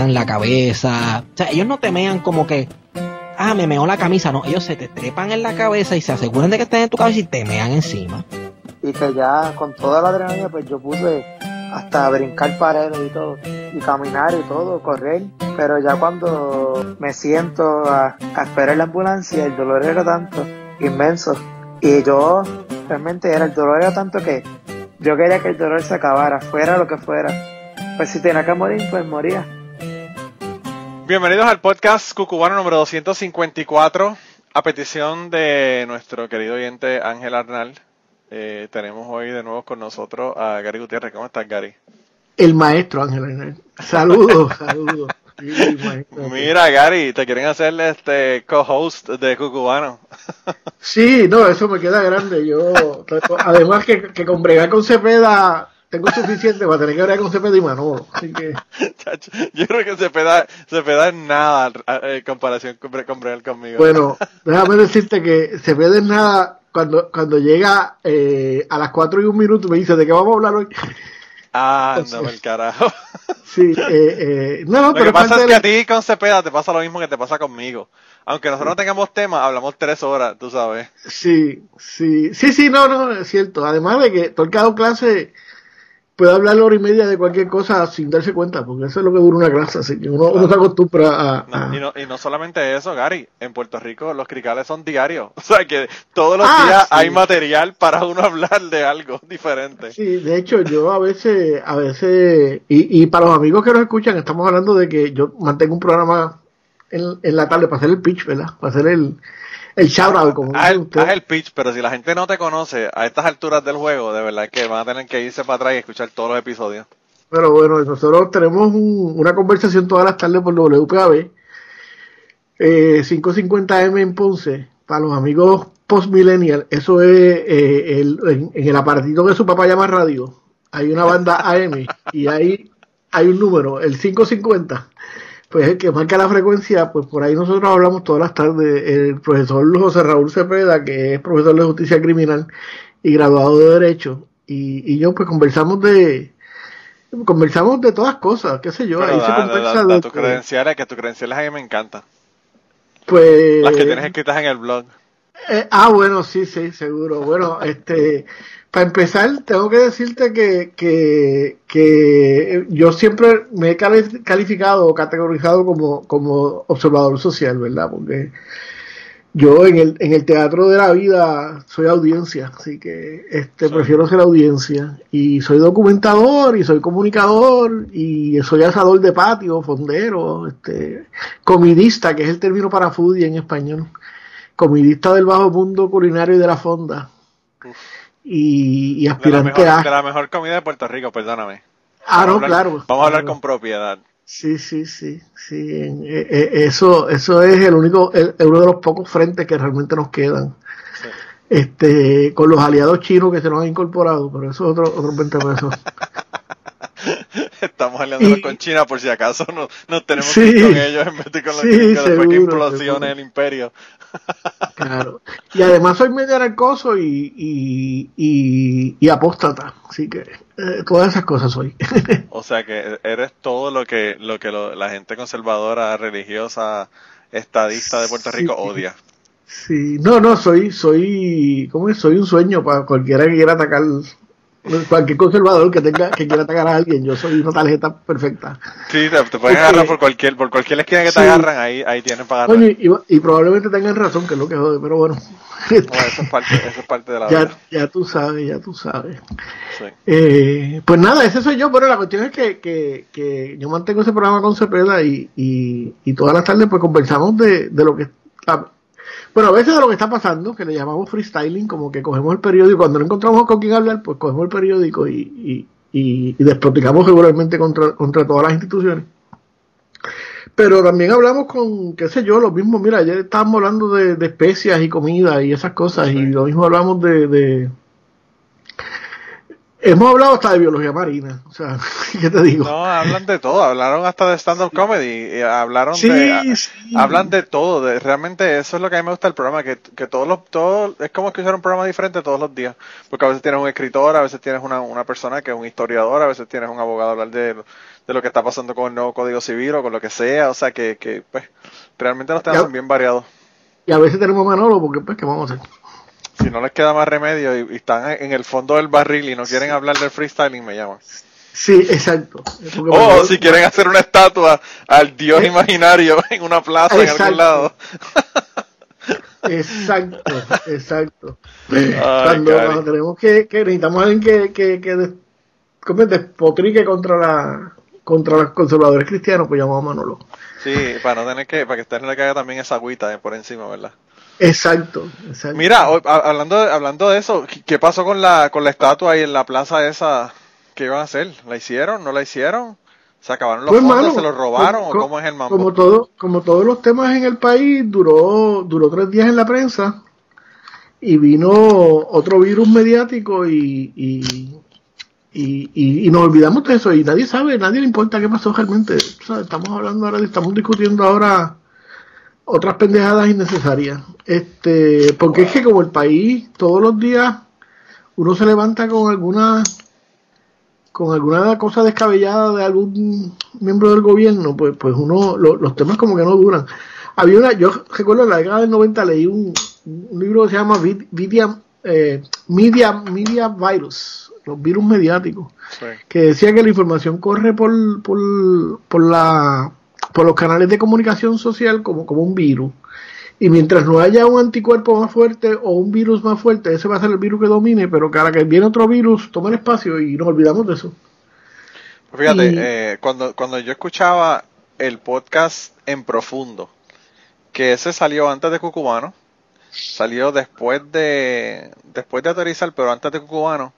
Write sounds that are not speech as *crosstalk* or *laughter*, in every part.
temean la cabeza. O sea, ellos no temean como que, ah, me meó la camisa. No, ellos se te trepan en la cabeza y se aseguran de que estén en tu cabeza y temean encima. Y que ya con toda la adrenalina, pues yo puse hasta brincar paredes y todo, y caminar y todo, correr. Pero ya cuando me siento a, a esperar la ambulancia, el dolor era tanto, inmenso. Y yo realmente era, el dolor era tanto que yo quería que el dolor se acabara, fuera lo que fuera. Pues si tenía que morir, pues moría. Bienvenidos al podcast Cucubano número 254, a petición de nuestro querido oyente Ángel Arnal. Eh, tenemos hoy de nuevo con nosotros a Gary Gutiérrez. ¿Cómo estás, Gary? El maestro Ángel Arnal. Saludos, *laughs* saludos. Sí. Mira, Gary, te quieren hacer este co-host de Cucubano. Sí, no, eso me queda grande. Yo, *laughs* además que, que con bregar con Cepeda tengo suficiente para tener que bregar con Cepeda y Manolo. Así que, *laughs* Yo creo que Cepeda, Cepeda es nada eh, en comparación con, conmigo. bueno, *laughs* déjame decirte que Cepeda es nada. Cuando, cuando llega eh, a las 4 y un minuto me dice, ¿de qué vamos a hablar hoy? *laughs* Ah, no, el carajo. Sí, eh, eh, no, no, Lo pero que pasa es que la- a ti con Cepeda te pasa lo mismo que te pasa conmigo. Aunque nosotros no tengamos tema, hablamos tres horas, tú sabes. Sí, sí, sí, sí, no, no, es cierto. Además de que todo el clase puede hablar la hora y media de cualquier cosa sin darse cuenta, porque eso es lo que dura una clase, así que uno, uno se acostumbra a... No, y, no, y no solamente eso, Gary. En Puerto Rico los cricales son diarios. *laughs* O sea que todos los Ah, días sí. hay material para uno *laughs* hablar de algo diferente. Sí, de hecho yo a veces, a veces, y, y para los amigos que nos escuchan, estamos hablando de que yo mantengo un programa en, en la tarde para hacer el pitch, ¿verdad? Para hacer el, el shout out, como Haz el, usted. haz el pitch, pero si la gente no te conoce a estas alturas del juego, de verdad que van a tener que irse para atrás y escuchar todos los episodios. Pero bueno, nosotros tenemos un- una conversación todas las tardes por WPAB, eh, 550M en Ponce, para los amigos post-millennial, eso es eh, el- en, en el aparatito que su papá llama radio, hay una banda AM y ahí hay un número, el 550, pues el que marca la frecuencia, pues por ahí nosotros hablamos todas las tardes, el profesor José Raúl Cepeda, que es profesor de justicia criminal y graduado de Derecho, y, y yo pues conversamos de conversamos de todas cosas, qué sé yo, Pero ahí se da, da- conversa da- de da tus todo. credenciales, que tus credenciales a mí me encantan. pues Las que tienes escritas en el blog. Eh, ah bueno sí sí seguro bueno *laughs* este para empezar tengo que decirte que que, que yo siempre me he cali- calificado o categorizado como como observador social verdad porque yo en el, en el teatro de la vida soy audiencia, así que este Sí. prefiero ser audiencia. Y soy documentador, y soy comunicador, y soy asador de patio, fondero, este, comidista, que es el término para foodie en español. Comidista del bajo mundo culinario y de la fonda. Y, y De la, aspirante mejor, a... de la mejor comida de Puerto Rico, perdóname. Ah, Vamos no, a hablar- claro. Vamos a hablar con propiedad. Sí, sí, sí, sí. eh, eh, eso, eso es el único, el, uno de los pocos frentes que realmente nos quedan. Sí. Este, con los aliados chinos que se nos han incorporado, pero eso es otro, otros 20 pesos. Estamos aliándonos Y- con China por si acaso nos, nos tenemos Sí. que ir con ellos en vez de con los Sí, después que seguro, implosione seguro. el imperio. Claro. Y además soy medio narcoso y, y, y, y apóstata. Así que eh, todas esas cosas soy. *laughs* O sea que eres todo lo que, lo que lo- la gente conservadora, religiosa, estadista de Puerto Rico Sí. odia. sí, no, no, soy, soy, ¿cómo es? Soy un sueño para cualquiera que quiera atacar, cualquier conservador que tenga, que quiera atacar a alguien. Yo soy una tarjeta perfecta. Sí, te, te pueden agarrar por cualquier, por cualquier esquina que te Sí. agarran, ahí, ahí tienen para agarrar. Oye, y, y probablemente tengan razón, que es lo que jode, pero bueno. Bueno, eso es parte, eso es parte de la ya, vida. ya tú sabes, ya tú sabes. Sí. Eh, pues nada, ese soy yo, pero la cuestión es que, que, que yo mantengo ese programa con Cepeda y, y, y todas las tardes pues conversamos de, de lo que está, bueno, a veces de lo que está pasando, que le llamamos freestyling, como que cogemos el periódico, cuando no encontramos con quién hablar, pues cogemos el periódico y, y, y, y desprotegamos regularmente contra, contra todas las instituciones. Pero también hablamos con, qué sé yo, lo mismo, mira, ayer estábamos hablando de, de especias y comida y esas cosas, y lo mismo hablamos de, de Hemos hablado hasta de biología marina, o sea, *laughs* ¿qué te digo? No, hablan de todo, hablaron hasta de stand-up comedy, y hablaron de... Hablan de todo, de, realmente eso es lo que a mí me gusta del programa, que, que todos los, todo, es como escuchar un programa diferente todos los días, porque a veces tienes un escritor, a veces tienes una, una persona que es un historiador, a veces tienes un abogado hablar de, de lo que está pasando con el nuevo Código Civil o con lo que sea, o sea que, que pues, realmente los temas son bien variados. Y a veces tenemos Manolo, porque pues, ¿qué vamos a hacer? Si no les queda más remedio y, están en el fondo del barril y no quieren hablar del freestyling, me llaman. Sí, exacto. O si quieren hacer una estatua al dios imaginario *laughs* en una plaza en algún lado. exacto, exacto. cuando, tenemos que, que, necesitamos alguien que, que, que despotrique contra la contra los conservadores cristianos, pues llamamos a Manolo. Sí, para no tener que, para que esté en la caiga también esa agüita por encima, ¿verdad? Exacto, Mira, hablando de, hablando de eso, ¿qué pasó con la, con la estatua ahí en la plaza esa? ¿Qué iban a hacer? ¿La hicieron? ¿No la hicieron? ¿Se acabaron los pues, fondos? ¿Se los robaron? ¿O cómo es el mambo? Como, todo, como todos los temas en el país, duró, duró tres días en la prensa y vino otro virus mediático y, y, y, y, nos olvidamos de eso y nadie sabe, nadie le importa qué pasó realmente. estamos hablando ahora, estamos discutiendo ahora otras pendejadas innecesarias. Este, porque es que como el país todos los días uno se levanta con alguna con alguna cosa descabellada de algún miembro del gobierno, pues pues uno los temas como que no duran. Había una, yo recuerdo en la década del 90 leí un, libro que se llama Media, eh, Media, Media Virus, los virus mediáticos, que decía que la información corre por, por, por la por los canales de comunicación social como, como un virus. Y mientras no haya un anticuerpo más fuerte o un virus más fuerte, ese va a ser el virus que domine, pero cada que viene otro virus, toma el espacio y nos olvidamos de eso. Fíjate, eh, cuando, cuando yo escuchaba el podcast en profundo, que ese salió antes de Cucubano, salió después de después de aterrizar, pero antes de Cucubano,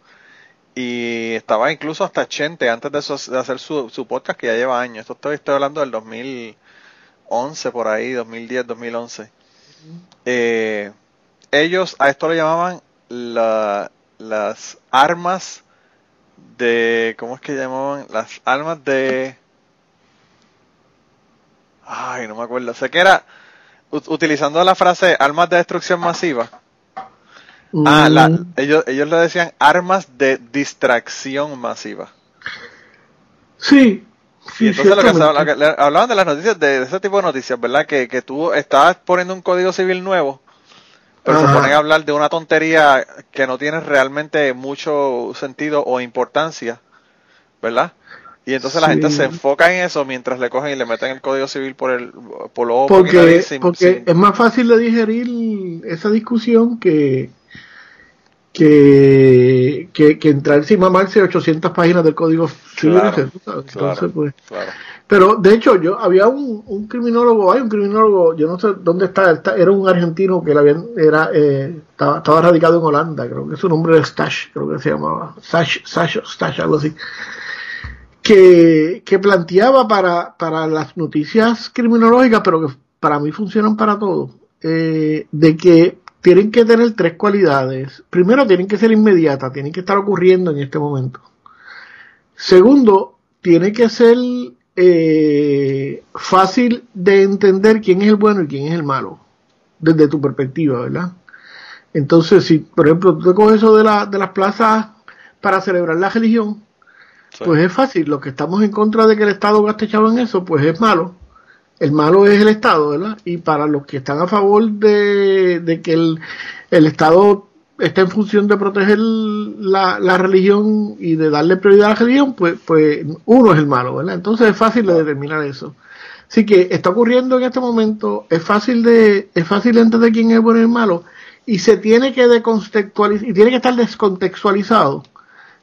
y estaba incluso hasta Chente antes de, hacer su, su, podcast que ya lleva años. Esto estoy, estoy hablando del 2011 por ahí, 2010, 2011. Eh, ellos a esto le llamaban la, las armas de, ¿cómo es que llamaban? Las armas de... Ay, no me acuerdo. Sé que era utilizando la frase armas de destrucción masiva Ah, mm. ellos, ellos le decían armas de distracción masiva. Sí. y entonces lo que, hablaban de las noticias, de, ese tipo de noticias, ¿verdad? Que, que tú estabas poniendo un código civil nuevo, pero se ponen a hablar de una tontería que no tiene realmente mucho sentido o importancia, ¿verdad? Y entonces la gente se enfoca en eso mientras le cogen y le meten el código civil por el por lo porque, porque es más fácil de digerir esa discusión que que, que, que entrar sin mamarse 800 páginas del código civil. Entonces, pues. Pero de hecho, yo había un, un, criminólogo, hay un criminólogo, yo no sé dónde está, era un argentino que la era, eh, estaba, estaba, radicado en Holanda, creo que su nombre era Stash, creo que se llamaba, Stash, Stash, Stash algo así. Que, que planteaba para, para las noticias criminológicas, pero que para mí funcionan para todo, eh, de que tienen que tener tres cualidades. Primero, tienen que ser inmediatas, tienen que estar ocurriendo en este momento. Segundo, tiene que ser eh, fácil de entender quién es el bueno y quién es el malo, desde tu perspectiva, ¿verdad? Entonces, si por ejemplo tú te coges eso de, la, de las plazas para celebrar la religión, pues es fácil. Los que estamos en contra de que el Estado gaste chavo en eso, pues es malo el malo es el Estado, ¿verdad? Y para los que están a favor de, que el, Estado esté en función de proteger la, religión y de darle prioridad a la religión, pues, pues uno es el malo, ¿verdad? Entonces es fácil de determinar eso. Así que está ocurriendo en este momento, es fácil de, es fácil de entender quién es bueno y el malo, y se tiene que decontextualizar, y tiene que estar descontextualizado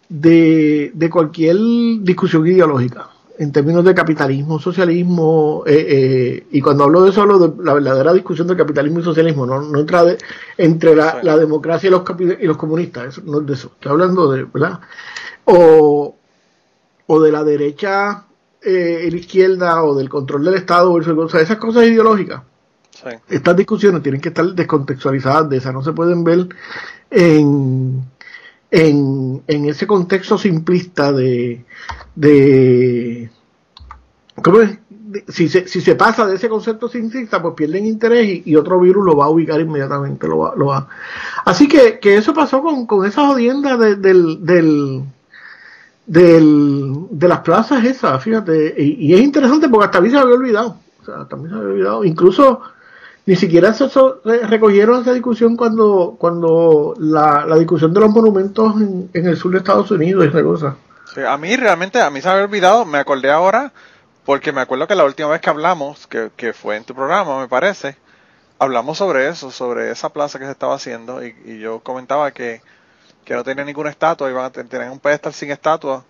de, de cualquier discusión ideológica en términos de capitalismo, socialismo, eh, eh, y cuando hablo de eso hablo de la verdadera discusión de capitalismo y socialismo, no, no entra de, entre la, democracia y los, y los comunistas, no es de eso, estoy hablando de, ¿verdad? O, o de la derecha eh, y la izquierda, o del control del Estado, o sea, esas cosas ideológicas. Estas discusiones tienen que estar descontextualizadas de esas, no se pueden ver en en, en ese contexto simplista de, de ¿cómo es? si se, si se pasa de ese concepto simplista, pues pierden interés y, otro virus lo va a ubicar inmediatamente. Lo va, lo va. Así que, que eso pasó con, con esa jodienda del, del, del, de las plazas esas, fíjate. Y, es interesante porque hasta a mí se había olvidado. O sea, también se había olvidado. Incluso ni siquiera se recogieron esa discusión cuando, cuando la, la discusión de los monumentos en, en, el sur de Estados Unidos y esa cosa. A mí realmente, a mí se había olvidado, me acordé ahora porque me acuerdo que la última vez que hablamos, que, que fue en tu programa, me parece, hablamos sobre eso, sobre esa plaza que se estaba haciendo y, yo comentaba que, que, no tenía ninguna estatua, iban a tener un pedestal sin estatua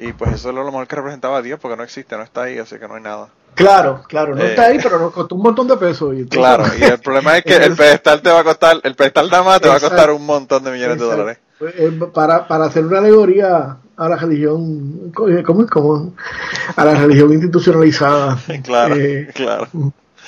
y pues eso es lo mejor que representaba a Dios porque no existe, no está ahí, así que no hay nada. Claro, claro, no está ahí, eh, pero nos costó un montón de pesos. Y claro, y el *laughs* problema es que el pedestal te va a costar, el pedestal nada más te va a costar un montón de millones de dólares. Pues, eh, para, para hacer una alegoría a la religión, ¿cómo es? Como a la religión institucionalizada. *laughs* Claro, eh, claro.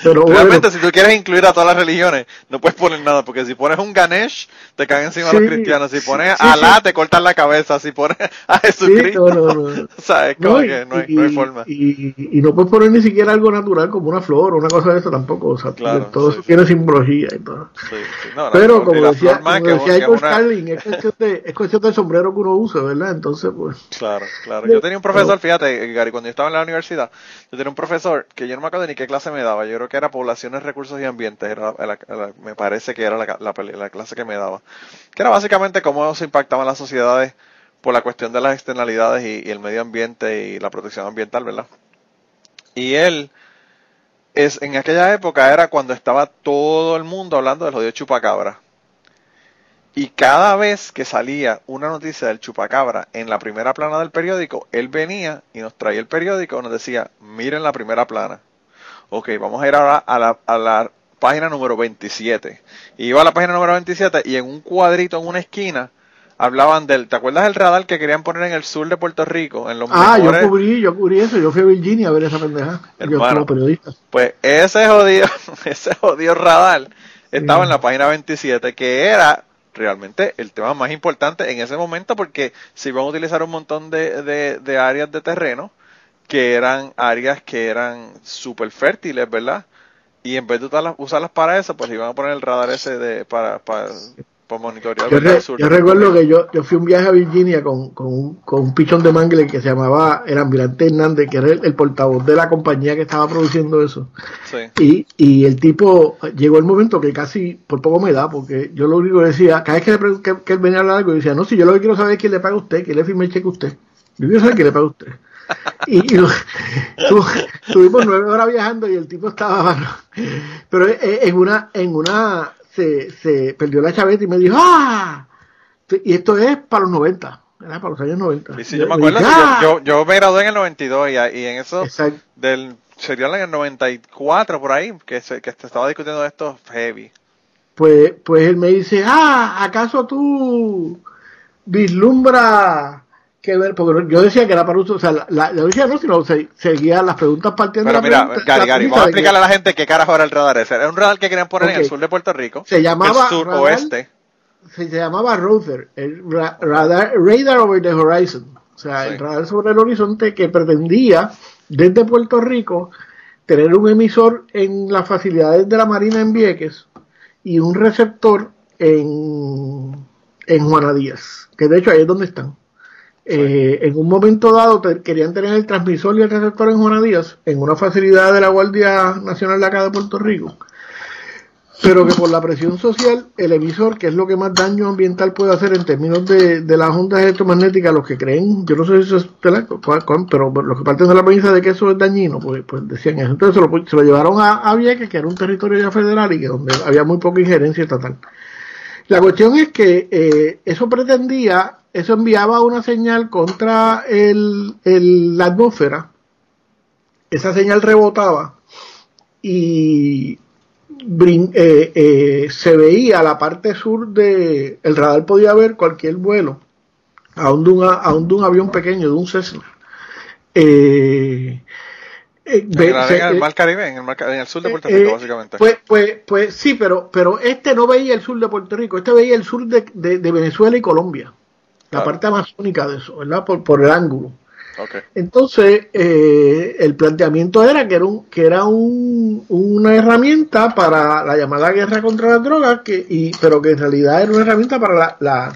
Pero Realmente, si tú quieres incluir a todas las religiones, no puedes poner nada, porque si pones un Ganesh, te caen encima los cristianos. Si pones a Alá, te cortan la cabeza. Si pones *laughs* a Jesucristo, no, no, no. *laughs* sabes como que no hay, no hay forma. Y, y, no puedes poner ni siquiera algo natural como una flor o una cosa de eso tampoco. O sea, todo eso tiene simbología y todo. Pero como decía, como decía es cuestión, de, es cuestión del sombrero que uno usa, ¿verdad? Entonces, pues. Claro, claro. Yo tenía un profesor, fíjate, Gary, cuando yo estaba en la universidad, yo tenía un profesor que yo no me acuerdo ni qué clase me daba. Yo creo que era poblaciones, recursos y ambientes, me parece que era la, clase que me daba, que era básicamente cómo se impactaban las sociedades por la cuestión de las externalidades y, el medio ambiente y la protección ambiental, ¿verdad? Y él, es, en aquella época era cuando estaba todo el mundo hablando del jodido chupacabra. Y cada vez que salía una noticia del chupacabra en la primera plana del periódico, él venía y nos traía el periódico y nos decía, miren la primera plana. Ok, vamos a ir ahora a la, a la página número 27. Y iba a la página número 27 y en un cuadrito en una esquina hablaban del, ¿te acuerdas del radar que querían poner en el sur de Puerto Rico? En los ah, yo cubrí, yo cubrí eso, yo fui a Virginia a ver esa pendeja. yo como periodista. Pues ese jodido, *laughs* ese jodido radar estaba en la página 27, que era realmente el tema más importante en ese momento porque se iban a utilizar un montón de, de, de áreas de terreno que eran áreas que eran súper fértiles, ¿verdad? Y en vez de usarlas, para eso, pues iban a poner el radar ese de, para, para, monitorear yo, sur yo recuerdo que yo, yo fui un viaje a Virginia con, con, un, con un pichón de mangle que se llamaba el Almirante Hernández, que era el, portavoz de la compañía que estaba produciendo eso. Sí. Y, y el tipo, llegó el momento que casi por poco me da, porque yo lo único que decía, cada vez que, le, que, que él venía a hablar algo, decía, no, si yo lo que quiero saber es quién le paga a usted, quién le firme el cheque a usted. Yo quiero saber quién le paga a usted y, estuvimos nueve horas viajando y el tipo estaba pero en una en una se, se perdió la chaveta y me dijo ¡ah! y esto es para los 90 para los años 90 yo me acuerdo yo, yo, me gradué en el 92 y, y en eso del sería en el 94 por ahí que se, que estaba discutiendo esto heavy. Pues pues él me dice ah acaso tú vislumbra que ver, porque yo decía que era para uso, o sea, la, yo decía no, sino seguía las preguntas partiendo Pero de la mira, Gary, Gary, vamos a explicarle a la gente qué carajo era el radar ese. Era un radar que querían poner en el sur de Puerto Rico. Se llamaba. El sur oeste. Se, llamaba Rother, el radar, radar over the horizon. O sea, el radar sobre el horizonte que pretendía desde Puerto Rico tener un emisor en las facilidades de la Marina en Vieques y un receptor en, en Juana Díaz, que de hecho ahí es donde están. Eh, en un momento dado querían tener el transmisor y el receptor en Juana Díaz, en una facilidad de la Guardia Nacional de acá de Puerto Rico, pero que por la presión social, el emisor, que es lo que más daño ambiental puede hacer en términos de, las ondas electromagnéticas, los que creen, yo no sé si eso es, pero los que parten de la premisa de que eso es dañino, pues, pues decían eso. Entonces se lo, se lo llevaron a, a, Vieques, que era un territorio ya federal y que donde había muy poca injerencia estatal. La cuestión es que eh, eso pretendía eso enviaba una señal contra el, la atmósfera, esa señal rebotaba y eh, eh, se veía la parte sur de el radar podía ver cualquier vuelo aún de un, aún de un avión pequeño de un Cessna en, el, mar Caribe, en el, sur de Puerto Rico, básicamente. Pues, pues, pues sí, pero, pero este no veía el sur de Puerto Rico, este veía el sur de Venezuela y Colombia. la parte amazónica de eso, ¿verdad? Por, por el ángulo. Entonces, eh, el planteamiento era que era, un, que era un- una herramienta para la llamada guerra contra las drogas, que, y, pero que en realidad era una herramienta para la, la,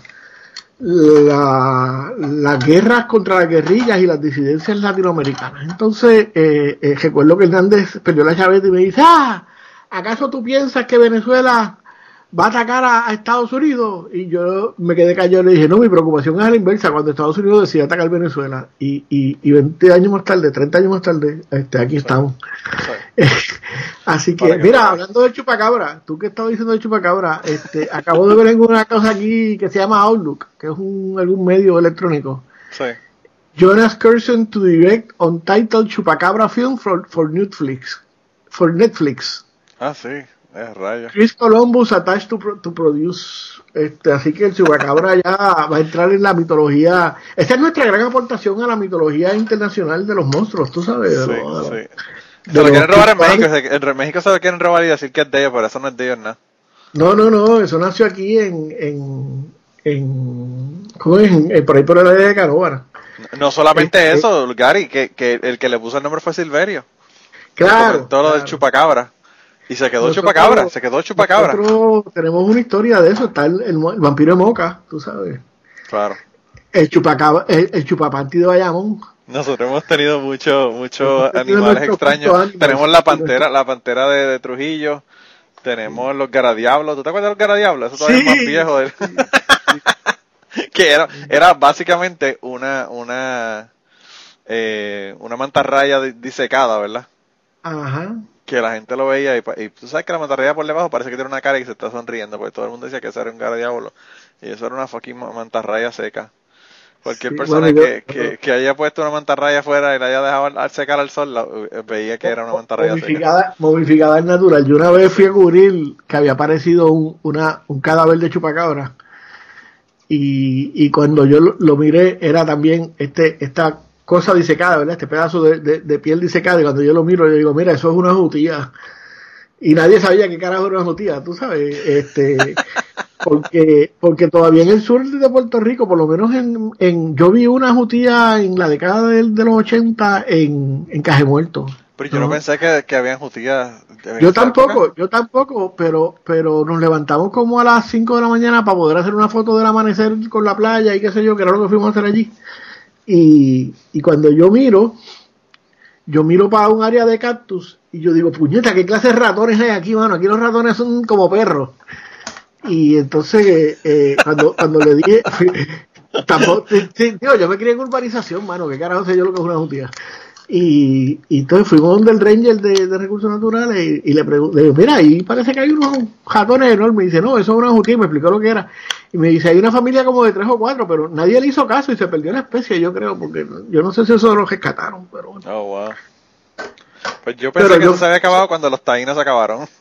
la- las guerras contra las guerrillas y las disidencias latinoamericanas. Entonces, eh, eh, recuerdo que Hernández perdió la chaveta y me dice, ah, ¿acaso tú piensas que Venezuela va a atacar a, a Estados Unidos? Y yo me quedé callado y le dije, no, mi preocupación es a la inversa, cuando Estados Unidos decide atacar Venezuela. Y, y, y 20 años más tarde, 30 años más tarde, este, aquí estamos. Sí. *laughs* Así que, mira, hablando del chupacabra, tú que estabas diciendo del chupacabra, este, *laughs* acabo de ver en una cosa aquí que se llama Outlook, que es un, algún medio electrónico. Sí. Jonas Curson to direct untitled chupacabra film for, for Netflix. For Netflix. Ah, sí. Es rayo. Chris Columbus attached to, pro- to produce. Este, así que el chupacabra ya va a entrar en la mitología. Esta es nuestra gran aportación a la mitología internacional de los monstruos, tú sabes. Sí, de sí. Se lo quieren robar en. México. se- En México se lo quieren robar y decir que es de ellos, pero eso no es de ellos nada. No, no, no, eso nació aquí en. en, en ¿Cómo es? En- por ahí por el área de Canóvara. No solamente Este- eso, Gary, que, que el que le puso el nombre fue Silverio. Claro. Todo lo del chupacabra. Y se quedó Nosotros- chupacabra, se quedó chupacabra. Nosotros tenemos una historia de eso, está el, el mo- el vampiro de Moca, tú sabes. Claro. El chupacabra, el, el chupapanti de Bayamón. Nosotros hemos tenido muchos muchos animales extraños. animales. Tenemos la pantera, la pantera de, de Trujillo. Tenemos los garadiablos. ¿Tú te acuerdas de los garadiablos? Eso todavía es más viejo. del- *laughs* que era, era básicamente una, una, eh, una mantarraya di- disecada, ¿verdad? Ajá. Que la gente lo veía y, y tú sabes que la mantarraya por debajo parece que tiene una cara y se está sonriendo, porque todo el mundo decía que eso era un garadiablo. Y eso era una fucking ma- mantarraya seca. Cualquier Sí, persona bueno, yo- que, que, que haya puesto una mantarraya afuera y la haya dejado al- al secar al sol, la- eh, veía que era una mantarraya seca. Momificada, momificada en natural. Yo una vez fui a cubrir que había aparecido un, una, un cadáver de chupacabra. Y, y cuando yo lo, lo miré, era también este, esta cosa disecada, ¿verdad? Este pedazo de, de- de piel disecada. Y cuando yo lo miro, yo digo, mira, eso es una jutía. Y nadie sabía qué carajo era una jutía, tú sabes. Este, *laughs* porque, porque todavía en el sur de Puerto Rico, por lo menos en, en yo vi una jutía en la década del- de, los 80 en, en Cajemuerto. Pero yo no, No. pensé que, que habían justillas. en Yo tampoco, yo tampoco, pero, pero nos levantamos como a las 5 de la mañana para poder hacer una foto del amanecer con la playa y qué sé yo, que era lo que fuimos a hacer allí. Y, y cuando yo miro, yo miro para un área de cactus y yo digo, puñeta, ¿qué clase de ratones hay aquí, mano? Aquí los ratones son como perros. Y entonces, eh, eh, cuando, cuando le dije, *laughs* tampoco, digo, yo me crié en urbanización, mano, ¿qué carajo sé yo lo que es una jutía? Y, y entonces fuimos donde el ranger de, de recursos naturales y, y le pregunté, mira, ahí parece que hay unos ratones enormes. Y dice, no, eso es una. Y me explicó lo que era. Y me dice, hay una familia como de tres o cuatro, pero nadie le hizo caso y se perdió la especie, yo creo, porque yo no sé si eso lo rescataron, pero bueno. Oh, wow. Pues yo pensé Pero que yo- eso se había acabado cuando los taínos acabaron. *laughs*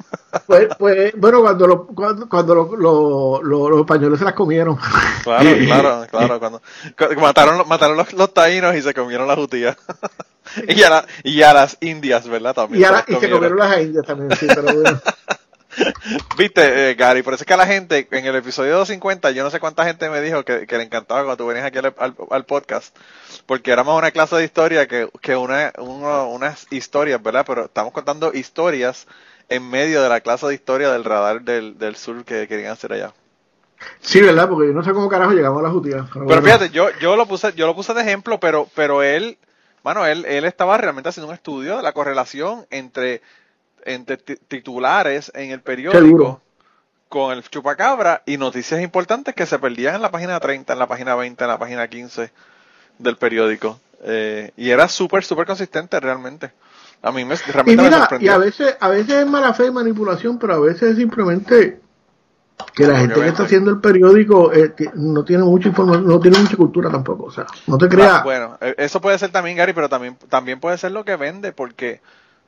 Pues, pues, bueno, cuando, lo- cuando, cuando lo- lo- lo- los españoles se las comieron. Claro, *laughs* claro, claro. Cuando, cu- mataron, mataron los, los taínos y se comieron la jutía. *laughs* y, a la- y a las indias, ¿verdad? También. Y, ahora, se y las se comieron las indias también, sí, pero bueno. *laughs* Viste, eh, Gary, por eso es que a la gente, en el episodio 250, yo no sé cuánta gente me dijo que, que le encantaba cuando tú venías aquí al, al- al podcast, porque era más una clase de historia que, que una, uno- unas historias, ¿verdad? Pero estamos contando historias en medio de la clase de historia del radar del, del sur que querían hacer allá. Sí, ¿verdad? Porque yo no sé cómo carajo llegamos a la jutía. Pero, Pero bueno. fíjate, yo, yo lo puse, yo lo puse de ejemplo, pero, pero él, mano, él, él estaba realmente haciendo un estudio de la correlación entre, entre ti- titulares en el periódico Seguro. con el chupacabra y noticias importantes que se perdían en la página 30, en la página 20, en la página 15 del periódico. Eh, y era súper, súper consistente realmente. A mí me, Y realmente me mira, y sorprendió. a veces, a veces es mala fe y manipulación, pero a veces es simplemente que la gente que está haciendo el periódico eh, no tiene mucha información, no tiene mucha cultura tampoco, o sea, no te creas. Ah, bueno, eh, eso puede ser también, Gary, pero también, también puede ser lo que vende, porque,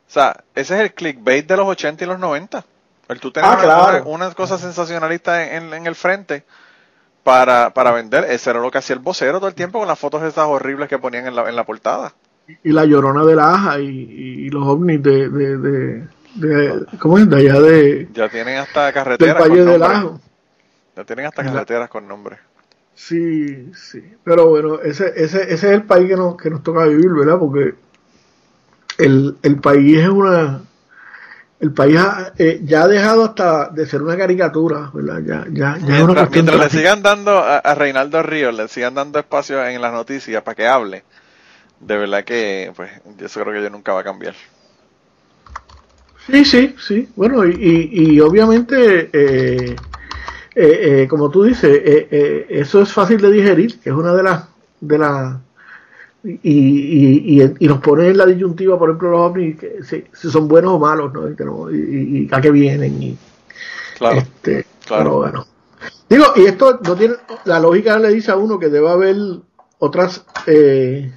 o sea, ese es el clickbait de los 80 y los 90. El tú tener Ah, claro. una, una cosa sensacionalista en, en- en el frente para, para vender. Eso era lo que hacía el vocero todo el tiempo con las fotos esas horribles que ponían en la, en la portada. Y la llorona de la aja y, y los ovnis de, de, de, de- ¿cómo es? De allá de, Ya tienen hasta del carreteras Valle con del. Ajo. Ya tienen hasta carreteras con nombre. Sí, sí. Pero bueno, ese, ese, ese es el país que nos, que nos toca vivir, ¿verdad? Porque el, el país es una. El país ha, eh, ya ha dejado hasta de ser una caricatura, ¿verdad? Ya, ya, ya es una Mientras, cuestión mientras le sigan dando a, a Reinaldo Ríos, le sigan dando espacio en las noticias para que hable, de verdad que, pues, yo creo que yo nunca va a cambiar. Sí, sí, sí. Bueno, y, y, y obviamente, eh, eh, eh, como tú dices, eh, eso es fácil de digerir, que es una de las... De las y, y, y, y nos pone en la disyuntiva, por ejemplo, los ovnis, que si, si son buenos o malos, ¿no? Y, a qué vienen. Y, Claro, este, claro. pero bueno. Digo, y esto no tiene, la lógica le dice a uno que debe haber otras, eh,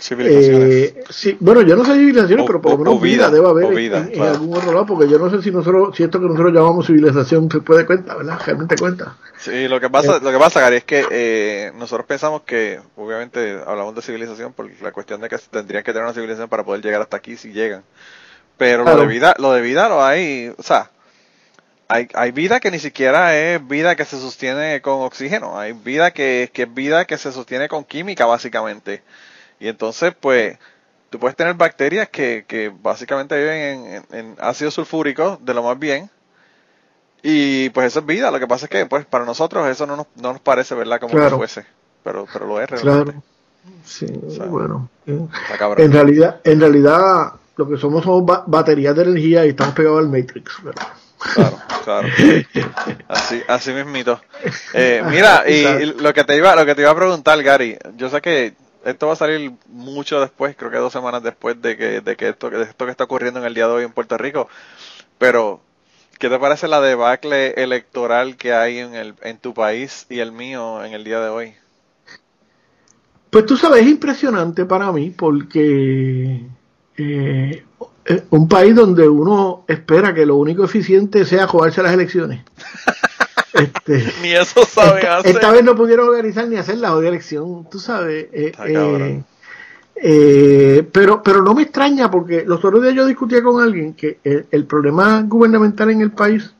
civilizaciones. eh, sí, bueno, yo no sé civilizaciones, O- pero por lo menos vida, vida, debe haber en- vida, en, algún otro lado, porque yo no sé si nosotros, si esto que nosotros llamamos civilización se puede cuenta, ¿verdad? Realmente cuenta. Sí, lo que pasa, lo que pasa, Gary, es que eh, nosotros pensamos que, obviamente, hablamos de civilización por la cuestión de que tendrían que tener una civilización para poder llegar hasta aquí si llegan. Pero lo de vida, lo de vida lo hay, o sea, hay, hay vida que ni siquiera es vida que se sostiene con oxígeno, hay vida que, que es vida que se sostiene con química, básicamente. Y entonces, pues, tú puedes tener bacterias que, que básicamente viven en, en- en ácido sulfúrico de lo más bien. Y pues eso es vida. Lo que pasa es que, pues, para nosotros eso no nos, no nos parece, ¿verdad? Como Claro. que fuese. Pero, pero lo es realmente. Claro. Sí, sea, bueno. eh. En realidad, en realidad, lo que somos somos ba- baterías de energía y estamos pegados al Matrix, ¿verdad? Claro, claro. Así, así mismito. Eh, mira, *laughs* y, y lo que te iba, lo que te iba a preguntar, Gary, yo sé que esto va a salir mucho después, creo que dos semanas después de que, de que esto, de esto que está ocurriendo en el día de hoy en Puerto Rico, pero ¿qué te parece la debacle electoral que hay en el, en tu país y el mío en el día de hoy? Pues tú sabes, es impresionante para mí porque eh, eh, un país donde uno espera que lo único eficiente sea jugarse las elecciones. *laughs* Este, *laughs* Ni eso saben esta, hacer. esta vez no pudieron organizar ni hacer la jodida elección, tú sabes. eh, eh, eh, pero, pero no me extraña porque los otros días yo discutía con alguien que el, el problema gubernamental en el país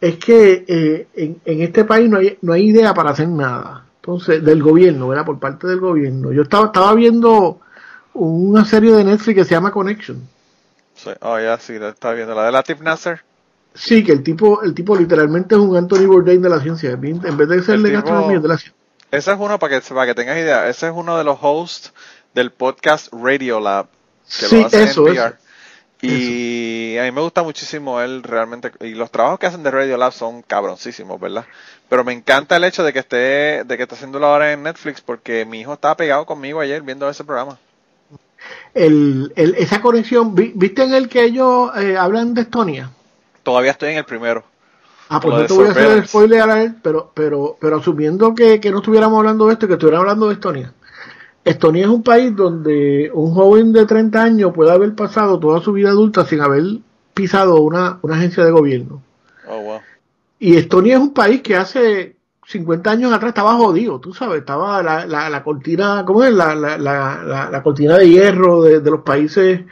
es que en, en este país no hay, no hay idea para hacer nada. Entonces, del gobierno, ¿verdad? Por parte del gobierno. Yo estaba, estaba viendo una serie de Netflix que se llama Connection. Sí, oh, ya, sí, la estaba viendo. La de Latif Nasser. Sí, que el tipo, el tipo literalmente es un Anthony Bourdain de la ciencia. En vez de ser El de tipo- gastronomía, es de la ciencia. Ese es uno, para que, para que tengas idea, ese es uno de los hosts del podcast Radio Lab. que Sí, lo hace eso, NPR. eso. Y a mí me gusta muchísimo él realmente, y los trabajos que hacen de Radio Lab son cabroncísimos, ¿verdad? Pero me encanta el hecho de que esté, de que esté haciéndolo ahora en Netflix, porque mi hijo estaba pegado conmigo ayer viendo ese programa. El, el- esa conexión, vi- ¿viste en el que ellos eh, hablan de Estonia? Todavía estoy en el primero. Ah, pues no te voy a hacer el spoiler a él, pero, pero, pero asumiendo que, que no estuviéramos hablando de esto, que estuviéramos hablando de Estonia. Estonia es un país donde un joven de 30 años puede haber pasado toda su vida adulta sin haber pisado una, una agencia de gobierno. Oh, wow. Y Estonia es un país que hace 50 años atrás estaba jodido, tú sabes, estaba la, la, la cortina, ¿cómo es? La, la, la cortina de hierro de, de los países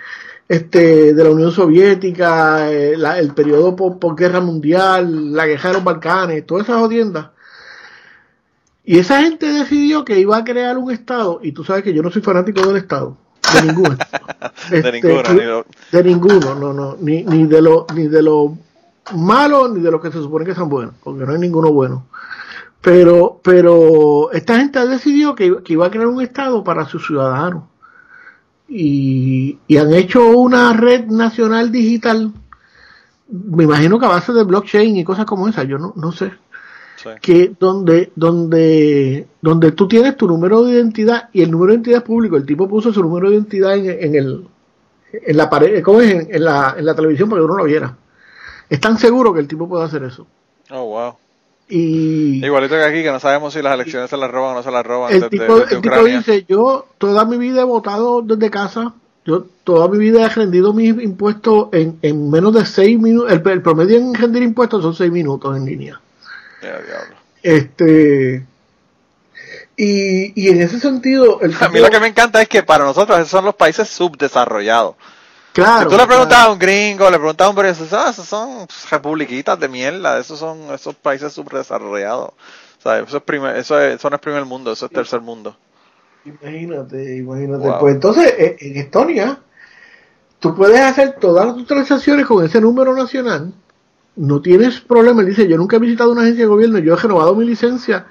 este, de la Unión Soviética, eh, la- el periodo por, por guerra mundial, la guerra de los Balcanes, todas esas jodiendas. Y esa gente decidió que iba a crear un Estado, y tú sabes que yo no soy fanático del Estado, de ninguno. *laughs* De Este, ninguno, ni lo- de ninguno, no, no, ni, ni de lo, ni de lo malo, ni de los que se supone que son buenos, porque no hay ninguno bueno. Pero, pero esta gente decidió que, que iba a crear un estado para sus ciudadanos. Y, y han hecho una red nacional digital, me imagino que a base de blockchain y cosas como esa, yo no, no sé sí. que donde donde donde tú tienes tu número de identidad y el número de identidad es público el tipo puso su número de identidad en, en el en la pared ¿cómo es? En, en la en la televisión para que uno lo viera es tan seguro que el tipo puede hacer eso Oh, wow. Y Igualito que aquí, que no sabemos si las elecciones se las roban o no se las roban el desde, tipo, desde el tipo dice yo toda mi vida he votado desde casa yo toda mi vida he rendido mis impuestos en, en menos de seis minutos el, el promedio en rendir impuestos son seis minutos en línea diablo. este y, y en ese sentido el A mí lo que me encanta es que para nosotros esos son los países subdesarrollados. Claro si tú le preguntas claro. a un gringo, le preguntas a un periodista, ah, esos son republiquitas de mierda, esos son esos países subdesarrollados. Eso, es primer, eso, es, eso no es primer mundo, eso es tercer mundo. Imagínate, imagínate. Pues entonces, eh, en Estonia, tú puedes hacer todas tus transacciones con ese número nacional. No tienes problema. Él dice, yo nunca he visitado una agencia de gobierno, yo he renovado mi licencia.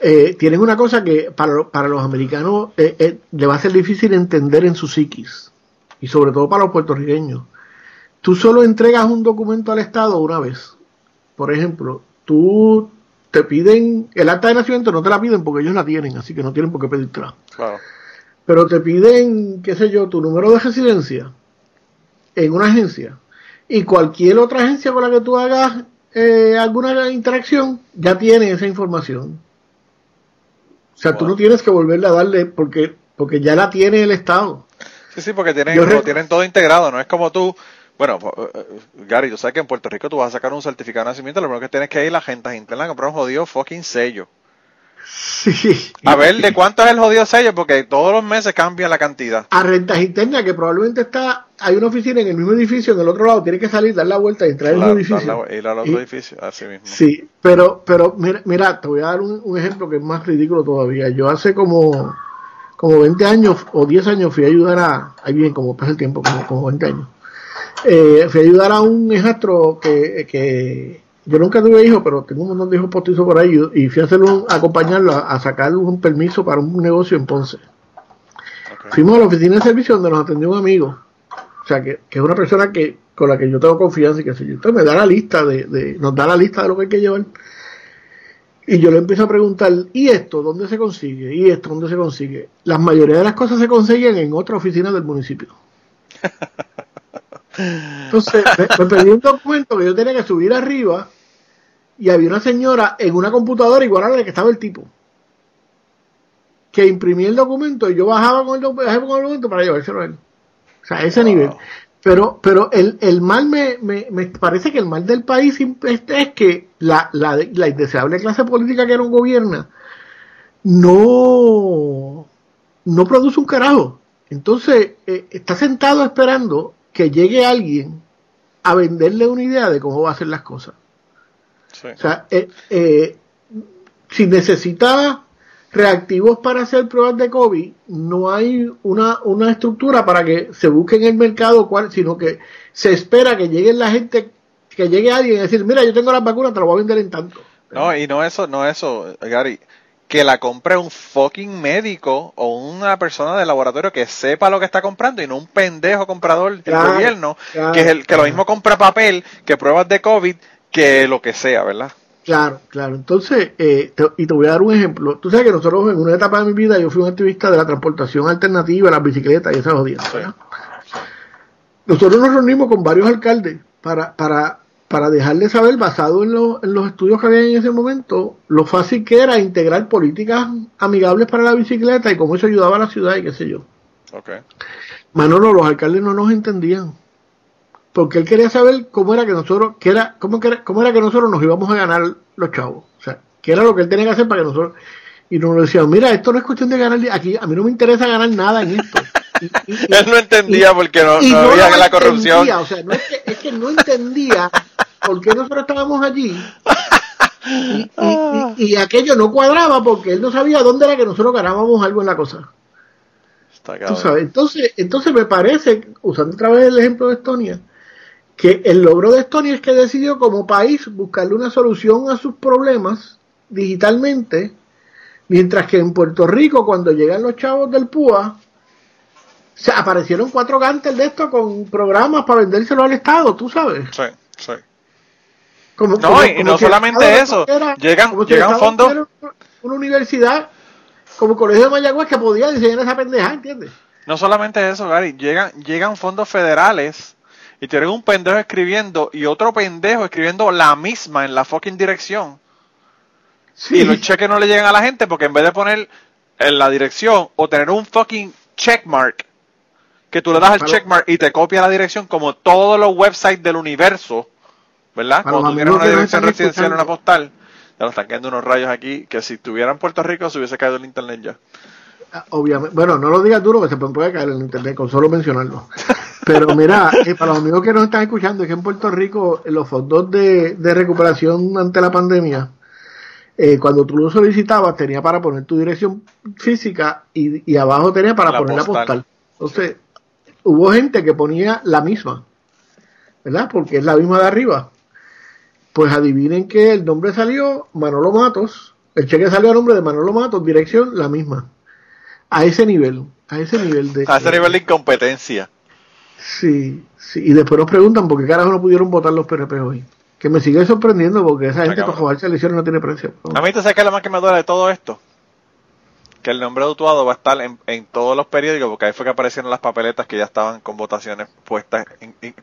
Eh, tienen una cosa que para, para los americanos eh, eh, le va a ser difícil entender en su psiquis. Y sobre todo para los puertorriqueños. Tú solo entregas un documento al Estado una vez. Por ejemplo, tú te piden el acta de nacimiento, no te la piden porque ellos la tienen, así que no tienen por qué pedírtela. Claro. Pero te piden, qué sé yo, tu número de residencia en una agencia y cualquier otra agencia con la que tú hagas eh, alguna interacción ya tiene esa información. O sea, tú no tienes que volverle a darle porque porque ya la tiene el Estado. Sí, sí, porque tienen, tienen todo integrado, no es como tú bueno, eh, eh, Gary, tú sabes que en Puerto Rico tú vas a sacar un certificado de nacimiento, lo primero que tienes que ir a la gente interna a comprar un jodido fucking sello. Sí. A ver, ¿de cuánto es el jodido sello? Porque todos los meses cambia la cantidad. A rentas internas, que probablemente está, hay una oficina en el mismo edificio, en el otro lado, tiene que salir, dar la vuelta y entrar al edificio. ir al otro edificio, así mismo. Sí, pero, pero mira, mira te voy a dar un, ejemplo que es más ridículo todavía. Yo hace como, como 20 años o 10 años fui a ayudar a, ahí bien, como pasa el tiempo, como, como 20 años eh, fui a ayudar a un hijastro que, que yo nunca tuve hijos, pero tengo un montón de hijos postizos por ahí y fui a hacerlo, a acompañarlo a, sacar un permiso para un negocio en Ponce. Fuimos a la oficina de servicio donde nos atendió un amigo, o sea, que, es una persona que con la que yo tengo confianza y que yo. Entonces me da la lista de, de, nos da la lista de lo que hay que llevar. Y yo le empiezo a preguntar, ¿y esto dónde se consigue? ¿Y esto dónde se consigue? La mayoría de las cosas se consiguen en otra oficina del municipio. Entonces, *laughs* me, pedí un documento que yo tenía que subir arriba y había una señora en una computadora igual a la que estaba el tipo. Que imprimía el documento y yo bajaba con el, documento para llevárselo a él. O sea, ese nivel. Pero, pero el, el mal me, me, me, parece que el mal del país es que la, la, la indeseable clase política que no gobierna no, no produce un carajo. Entonces, eh, está sentado esperando que llegue alguien a venderle una idea de cómo va a hacer las cosas. O sea, eh, eh, si necesita reactivos para hacer pruebas de COVID, no hay una, una estructura para que se busque en el mercado cuál, sino que se espera que llegue la gente, que llegue alguien y decir, mira, yo tengo las vacunas, te las voy a vender en tanto. No, y no eso, no eso, Gary que la compre un fucking médico o una persona del laboratorio que sepa lo que está comprando y no un pendejo comprador del gobierno que es el que lo mismo compra papel que pruebas de COVID que lo que sea, ¿verdad? Claro, claro. Entonces, eh, y te voy a dar un ejemplo. Tú sabes que nosotros en una etapa de mi vida yo fui un activista de la transportación alternativa, las bicicletas y esas jodidas. Nosotros nos reunimos con varios alcaldes para, para para dejarle saber, basado en, en, los estudios que había en ese momento, lo fácil que era integrar políticas amigables para la bicicleta y cómo eso ayudaba a la ciudad y qué sé yo. Okay. Manolo, los alcaldes no nos entendían. Porque él quería saber cómo era que nosotros, que era, cómo, cómo era que nosotros nos íbamos a ganar los chavos. O sea, qué era lo que él tenía que hacer para que nosotros. Y nos decían, mira, esto no es cuestión de ganar aquí, a mí no me interesa ganar nada en esto. *laughs* él no entendía porque no, no, había la corrupción. O sea, no es que, es que no entendía por qué nosotros estábamos allí. *laughs* Y, aquello no cuadraba porque él no sabía dónde era que nosotros ganábamos algo en la cosa. Entonces, entonces me parece, usando otra vez el ejemplo de Estonia, que el logro de Estonia es que decidió como país buscarle una solución a sus problemas digitalmente, mientras que en Puerto Rico, cuando llegan los chavos del PUA, se aparecieron cuatro gantes de esto con programas para vendérselo al Estado, tú sabes. Sí, sí no, y no solamente eso, llegan, llegan fondos. Una universidad como el Colegio de Mayagüez que podía diseñar esa pendeja, ¿entiendes? No solamente eso, Gary, llegan, llegan fondos federales y tienen un pendejo escribiendo y otro pendejo escribiendo la misma en la fucking dirección. Y los cheques no le llegan a la gente porque en vez de poner en la dirección o tener un fucking checkmark, que tú le das el checkmark y te copia la dirección como todos los websites del universo, ¿verdad? Cuando tú tienes una dirección residencial en una postal, ya nos están cayendo unos rayos aquí que si estuviera en Puerto Rico se hubiese caído el internet ya. Ah, obviamente, bueno, no lo digas duro que se puede caer el internet con solo mencionarlo. *laughs* Pero mira, eh, para los amigos que nos están escuchando, es que en Puerto Rico los fondos de, recuperación ante la pandemia eh, cuando tú lo solicitabas tenía para poner tu dirección física y, y abajo tenía para La poner la postal. postal. Entonces, hubo gente que ponía la misma, ¿verdad? Porque es la misma de arriba. Pues adivinen que el nombre salió Manolo Matos, el cheque salió a nombre de Manolo Matos, dirección la misma. A ese nivel, a ese nivel de... A ese nivel de incompetencia. Sí, sí, y después nos preguntan por qué carajo no pudieron votar los PNP hoy. Que me sigue sorprendiendo porque esa gente para jugarse elecciones no tiene precio. A mí te es lo más que me duele de todo esto. Que el nombre de Utuado va a estar en, en todos los periódicos, porque ahí fue que aparecieron las papeletas que ya estaban con votaciones puestas. en- en-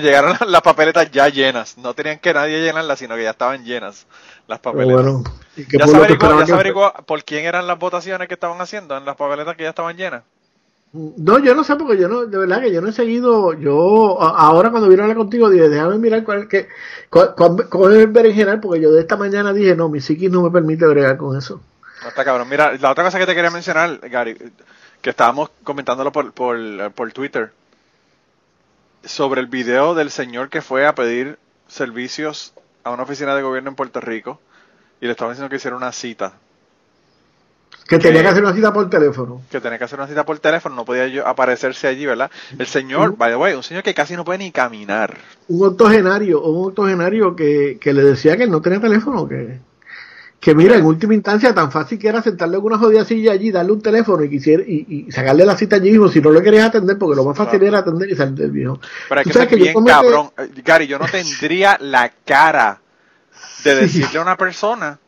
llegaron *laughs* las papeletas ya llenas. No tenían que nadie llenarlas, sino que ya estaban llenas las papeletas. bueno, ¿y qué ya se averiguó, ya se averiguó por quién eran las votaciones que estaban haciendo en las papeletas que ya estaban llenas. No, yo no sé porque yo no, de verdad que yo no he seguido, yo ahora cuando vine a hablar contigo dije, déjame mirar cuál que, cuál, cuál- cuál es el berenjenal porque yo de esta mañana dije, no, mi psiquis no me permite bregar con eso. No está cabrón. Mira, la otra cosa que te quería mencionar, Gary, que estábamos comentándolo por, por, por Twitter, sobre el video del señor que fue a pedir servicios a una oficina de gobierno en Puerto Rico y le estaban diciendo que hiciera una cita, Que tenía que hacer una cita por teléfono. que tenía que hacer una cita por teléfono, no podía yo aparecerse allí, ¿verdad? El señor, by the way, un señor que casi no puede ni caminar. Un octogenario, un octogenario que, que le decía que él no tenía teléfono, que, que mira, en última instancia tan fácil que era sentarle en una jodida silla allí, darle un teléfono y quisiera, y, y sacarle la cita allí mismo si no lo querías atender, porque lo más fácil Claro. era atender y salir del viejo. Pero Tú que que bien cabrón. Gary, yo no *laughs* tendría la cara de decirle a una persona,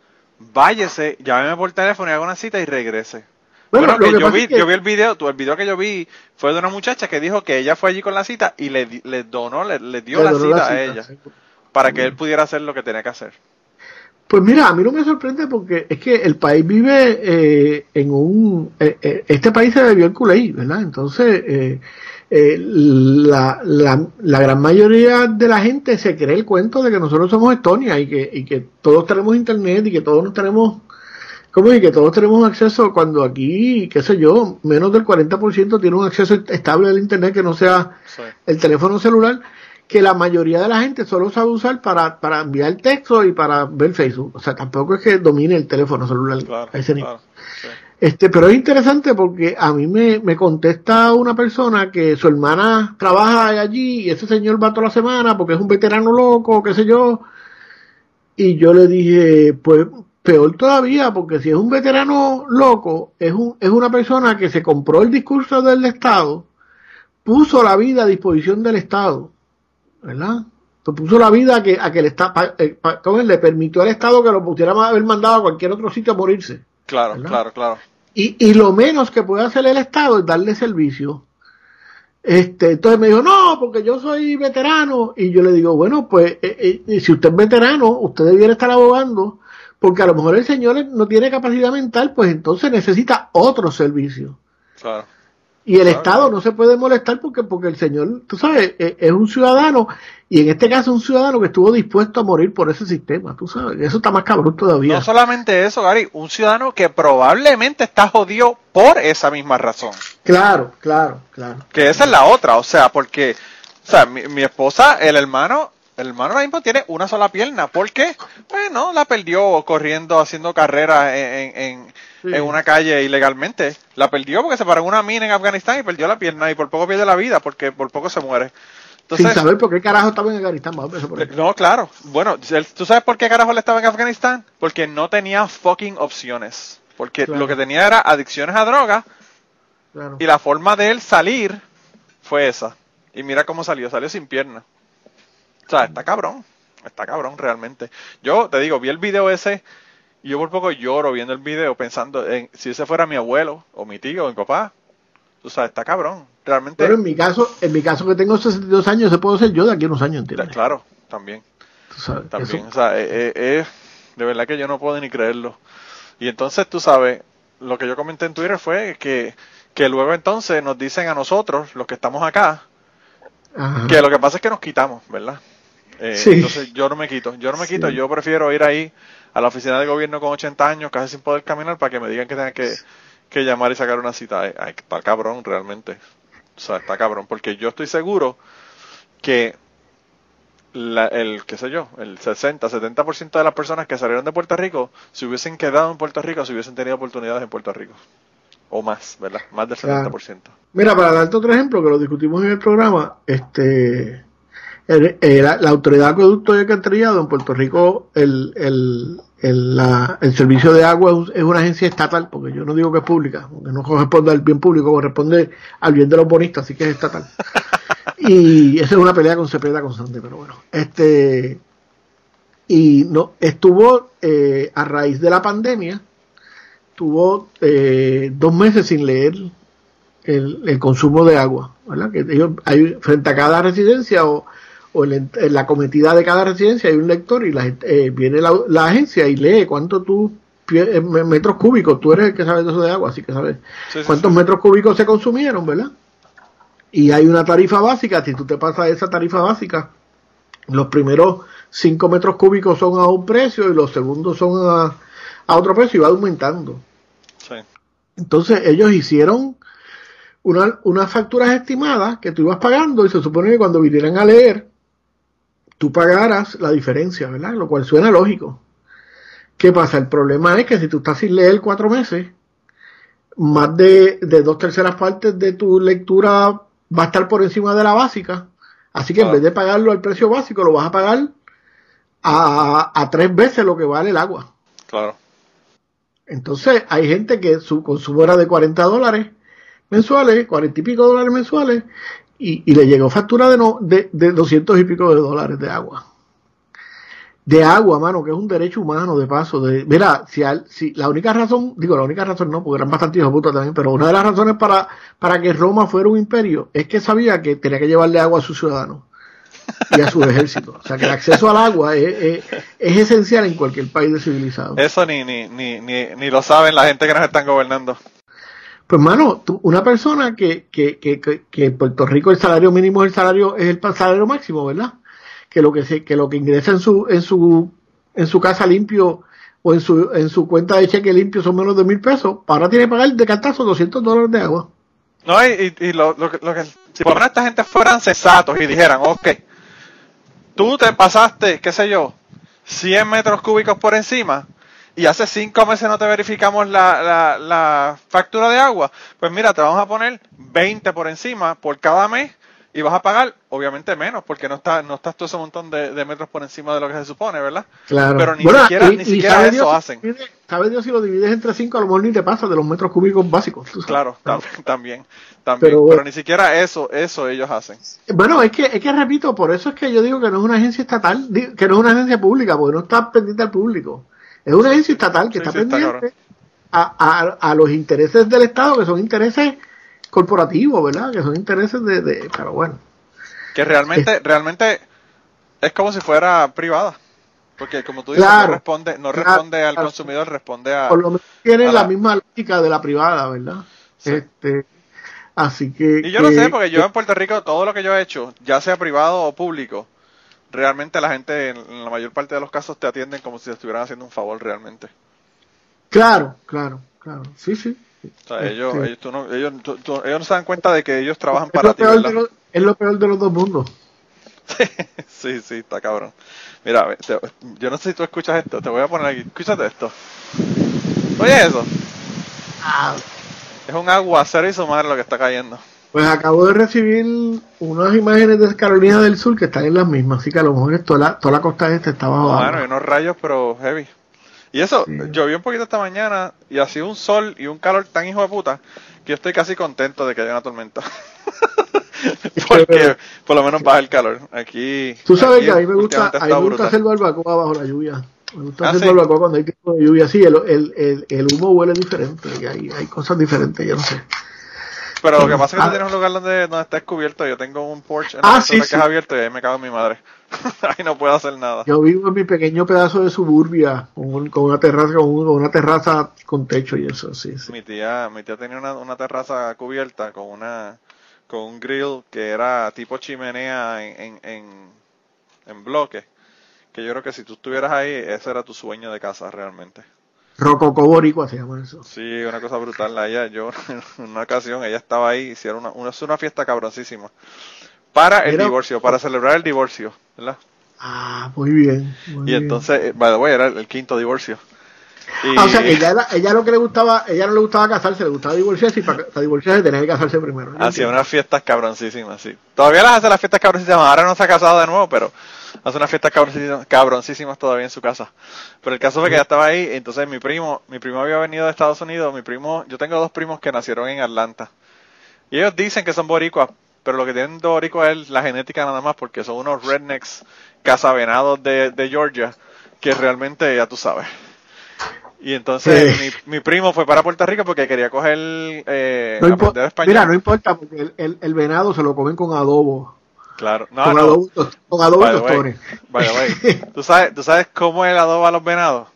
váyese, llámeme por teléfono y haga una cita y regrese. Bueno, que yo vi, es que- yo vi el video, el video que yo vi fue de una muchacha que dijo que ella fue allí con la cita y le, le donó, le, le dio Le la cita la a ella sí. para que él pudiera hacer lo que tenía que hacer. Pues mira, a mí no me sorprende porque es que el país vive eh, en un... eh, eh, este país se bebió el culé, ¿verdad? Entonces, eh, eh, la, la, la gran mayoría de la gente se cree el cuento de que nosotros somos Estonia y que, y que todos tenemos internet y que todos nos tenemos... ¿Cómo y que todos tenemos acceso cuando aquí, qué sé yo, menos del 40% tiene un acceso estable al internet que no sea Sí. el teléfono celular que la mayoría de la gente solo sabe usar para, para enviar texto y para ver Facebook. O sea, tampoco es que domine el teléfono celular Claro, a ese nivel. claro, sí. Este, pero es interesante porque a mí me, me contesta una persona que su hermana trabaja allí y ese señor va toda la semana porque es un veterano loco, qué sé yo. Y yo le dije, pues peor todavía, porque si es un veterano loco, es, un, es una persona que se compró el discurso del Estado, puso la vida a disposición del Estado, ¿verdad? Pues puso la vida a que, a que el Estado, le permitió al Estado que lo pusiera a haber mandado a cualquier otro sitio a morirse. Claro, ¿Verdad? claro, claro. Y, y lo menos que puede hacer el Estado es darle servicio. Este, entonces me dijo, no, porque yo soy veterano. Y yo le digo, bueno, pues eh, eh, si usted es veterano, usted debiera estar abogando, porque a lo mejor el señor no tiene capacidad mental, pues entonces necesita otro servicio. Claro. Y el Claro. Estado no se puede molestar porque, porque el señor, tú sabes, es, es un ciudadano, y en este caso un ciudadano que estuvo dispuesto a morir por ese sistema, tú sabes, eso está más cabrón todavía. No solamente eso, Gary, un ciudadano que probablemente está jodido por esa misma razón. Claro, claro, claro. Que esa es la otra, o sea, porque, o sea, mi, mi esposa, el hermano, el hermano ahora mismo tiene una sola pierna. ¿Por qué? Bueno, la perdió corriendo, haciendo carreras en, en, en- Sí. en una calle ilegalmente. La perdió porque se paró en una mina en Afganistán y perdió la pierna y por poco pierde la vida porque por poco se muere. Sin Entonces, saber por qué carajo estaba en Afganistán, por ahí. no, claro. Bueno, ¿tú sabes por qué carajo él estaba en Afganistán? Porque no tenía fucking opciones. Porque Claro. lo que tenía era adicciones a drogas Claro. y la forma de él salir fue esa. Y mira cómo salió, salió sin pierna. O sea, está cabrón, está cabrón realmente. Yo te digo, vi el video ese yo por poco lloro viendo el video pensando en si ese fuera mi abuelo o mi tío o mi papá. O sea, está cabrón. Realmente, Pero en mi caso, en mi caso que tengo 62 años, se puedo ser yo de aquí a unos años, ¿entiendes? claro, también. Tú sabes, También, eso- o sea, eh, eh, eh, de verdad que yo no puedo ni creerlo. Y entonces, tú sabes, lo que yo comenté en Twitter fue que, que luego entonces nos dicen a nosotros, los que estamos acá, Ajá. que lo que pasa es que nos quitamos, ¿verdad? Eh, Sí. Entonces yo no me quito, yo no me quito, Sí. yo prefiero ir ahí a la oficina de gobierno con 80 años, casi sin poder caminar, para que me digan que tenga que, que llamar y sacar una cita. Ay, está cabrón, realmente. O sea, está cabrón, porque yo estoy seguro que la- el, qué sé yo, el 60, 70% de las personas que salieron de Puerto Rico, si hubiesen quedado en Puerto Rico, si hubiesen tenido oportunidades en Puerto Rico. O más, ¿verdad? Más del Claro. 70%. Mira, para darte otro ejemplo, que lo discutimos en el programa, este el- el- la, la autoridad de acueducto y alcantarillado en Puerto Rico, el, el, el, la- el servicio de agua es un- es una agencia estatal, porque yo no digo que es pública, porque no corresponde al bien público, corresponde al bien de los bonistas, así que es estatal. *laughs* y esa es una pelea con Cepeda constante, pero bueno, este y no estuvo eh, a raíz de la pandemia, tuvo eh, dos meses sin leer el, el consumo de agua, ¿verdad? Que ellos, hay, frente a cada residencia o, o en, en la cometida de cada residencia hay un lector y la, eh, viene la, la agencia y lee cuánto tú eh, me- metros cúbicos, tú eres el que sabe de eso de agua, así que sabes Sí, sí, cuántos sí. metros cúbicos se consumieron, ¿verdad? Y hay una tarifa básica, si tú te pasas esa tarifa básica, los primeros 5 metros cúbicos son a un precio y los segundos son a, a otro precio y va aumentando. Entonces ellos hicieron una- unas facturas estimadas que tú ibas pagando y se supone que cuando vinieran a leer, tú pagaras la diferencia, ¿verdad? Lo cual suena lógico. ¿Qué pasa? El problema es que si tú estás sin leer cuatro meses, más de, de dos terceras partes de tu lectura va a estar por encima de la básica. Así que en Ah. vez de pagarlo al precio básico, lo vas a pagar a, a tres veces lo que vale el agua. Claro. Entonces, hay gente que su consumo era de 40 dólares mensuales, 40 y pico dólares mensuales, y, le llegó factura de, no, de, de 200 y pico de dólares de agua. De agua, mano, que es un derecho humano, de paso. De, mira, si, al- si la única razón, digo, la única razón no, porque eran bastante hijos puta también, pero una de las razones para, para que Roma fuera un imperio es que sabía que tenía que llevarle agua a sus ciudadanos y a su ejército. O sea, que el acceso al agua es, es, es esencial en cualquier país civilizado. Eso ni, ni, ni, ni lo saben la gente que nos están gobernando. Pues mano, tú- una persona que, que, que, que, en Puerto Rico el salario mínimo es el salario, es el salario máximo, ¿verdad? Que lo que se, que lo que ingresa en su, en su, en su casa limpio o en su, en su cuenta de cheque limpio son menos de mil pesos, ahora tiene que pagar de cantazo 200 dólares de agua. No, y, y, lo, lo, lo que, si por lo esta gente fueran sensatos y dijeran, ok, tú te pasaste, qué sé yo, 100 metros cúbicos por encima y hace 5 meses no te verificamos la, la, la factura de agua, pues mira, te vamos a poner 20 por encima por cada mes y vas a pagar, obviamente menos, porque no está, no estás todo ese montón de, de metros por encima de lo que se supone, ¿verdad? Claro. Pero ni siquiera- ni siquiera eso Dios hacen. divide- sabe Dios si lo divides entre 5, a lo mejor ni te pasa de los metros cúbicos básicos. sabes. Claro, *laughs* tam- *laughs* también, también, Pero- pero ni siquiera eso, eso ellos hacen. Bueno, es que, es que repito, por eso es que yo digo que no es una agencia estatal, que no es una agencia pública, porque no está pendiente al público. Es una agencia estatal que Sí, está sí, está pendiente a, a, a los intereses del Estado, que son intereses corporativos, ¿verdad? Que son intereses de... de pero bueno. Que realmente, realmente es como si fuera privada. Porque como tú dices, Claro, no responde, no claro, responde al claro. consumidor, responde a... Por lo menos tienen a la la- misma lógica de la privada, ¿verdad? Sí. Este, así que... Y yo no que- sé, porque yo en Puerto Rico, todo lo que yo he hecho, ya sea privado o público, realmente la gente, en, la mayor parte de los casos, te atienden como si te estuvieran haciendo un favor realmente. Claro, claro, claro. Sí, sí. O sea, Este- ellos, ellos, tú no, ellos, tú- tú- ellos no se dan cuenta de que ellos trabajan es, para ti, es lo peor de los dos mundos. *laughs* sí, sí, está cabrón. Mira, te- yo no sé si tú escuchas esto, te voy a poner aquí. Escúchate esto. Oye eso, Ah, es un aguacero y su madre lo que está cayendo. Pues acabo de recibir unas imágenes de Carolina del Sur que están en las mismas, así que a lo mejor es toda la, toda la costa este está bajo Bueno, y unos rayos, pero heavy. Y eso, Sí. llovió un poquito esta mañana y ha sido un sol y un calor tan hijo de puta que yo estoy casi contento de que haya una tormenta. *laughs* Porque por lo menos baja el calor. Aquí. Tú sabes aquí que a mí me gusta, a mí me gusta hacer barbacoa bajo la lluvia. Me gusta Ah, hacer ¿sí? barbacoa cuando hay tiempo de lluvia. Sí, el, el, el, el humo huele diferente y hay, hay cosas diferentes, yo no sé. Pero lo que pasa es que Ah. tú tienes un lugar donde, donde está descubierto. Yo tengo un porch en Ah, la sí, casa sí. que es abierto y ahí me cago en mi madre. *laughs* ahí no puedo hacer nada. Yo vivo en mi pequeño pedazo de suburbia con, un- con una terraza con, un- con una terraza con techo y eso, sí, sí. Mi tía, mi tía tenía una, una terraza cubierta con una con un grill que era tipo chimenea en, en, en, en bloque. Que yo creo que si tú estuvieras ahí, ese era tu sueño de casa realmente. Rococó boricua se llama eso. Sí, una cosa brutal. La Ella, yo, *laughs* en una ocasión, ella estaba ahí, hicieron una, una, una fiesta cabroncísima. Para el divorcio, para celebrar el divorcio, ¿verdad? Ah, muy bien. Muy Y entonces, eh, by the way, era el, el quinto divorcio. Y, Ah, o sea, ella, era- ella lo que le gustaba, ella no le gustaba casarse, le gustaba divorciarse y para, para divorciarse tenía que casarse primero. Hacía unas fiestas cabroncísimas, sí. Todavía las hace las fiestas cabroncísimas, ahora no se ha casado de nuevo, pero hace unas fiestas cabroncísimas, cabroncísimas todavía en su casa. Pero el caso fue que ella estaba ahí, entonces mi primo, mi primo había venido de Estados Unidos, mi primo, yo tengo dos primos que nacieron en Atlanta. Y ellos dicen que son boricuas, pero lo que tienen de boricua es la genética nada más, porque son unos rednecks cazavenados de, de Georgia, que realmente ya tú sabes. Y entonces Sí. mi, mi primo fue para Puerto Rico porque quería coger eh, No aprender español. Mira, no importa, porque el, el- el venado se lo comen con adobo. Claro, no, con, no. adobo tos- con adobo y By the way, tostones. by the way, ¿tú sabes, ¿tú sabes cómo él adoba a los venados?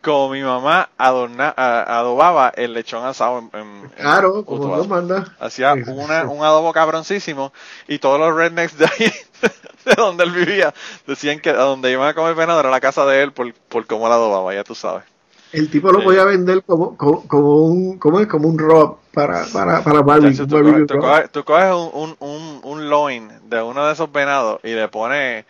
Como mi mamá adorna, adobaba el lechón asado en, en- en Claro, como. Dios manda. Hacía una, un adobo cabroncísimo y todos los rednecks de ahí, *laughs* de donde él vivía, decían que a donde iban a comer venado era la casa de él por, por cómo la adobaba, ya tú sabes. El tipo lo Sí. podía vender como, como, como un, ¿cómo es? Como un rob para, para, para barbecue. Chacho, tú, coges, tú coges- tú coges un, un, un, un loin de uno de esos venados y le pones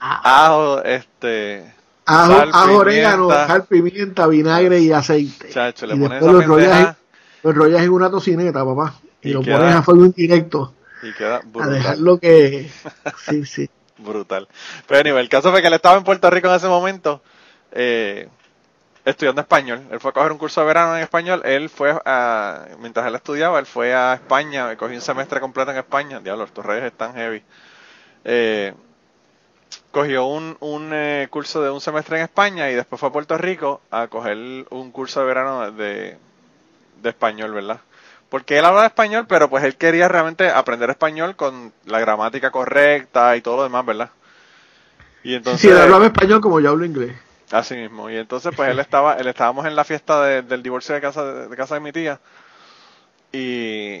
ajo, este, Ajo, sal, ajo, orégano, sal, pimienta, vinagre y aceite. Chacho, le y pones después esa lo enrollas, lo enrollas en una tocineta, papá. Y, Y lo queda- pones a fuego indirecto. y queda A brutal. dejarlo que. *laughs* Sí, sí. Brutal. Pero anyway, el caso fue que él estaba en Puerto Rico en ese momento, eh, estudiando español. Él fue a coger un curso de verano en español. Él fue a, mientras él estudiaba, él fue a España, cogió un semestre completo en España. Diablo, estos reyes están heavy. Eh, cogió un, un eh, curso de un semestre en España y después fue a Puerto Rico a coger un curso de verano de, de español, ¿verdad? Porque él hablaba español, pero pues él quería realmente aprender español con la gramática correcta y todo lo demás, ¿verdad? Y entonces, Sí, él hablaba español como yo hablo inglés. Así mismo. Y entonces pues él estaba, él estábamos en la fiesta de- del divorcio de casa de, casa de mi tía y,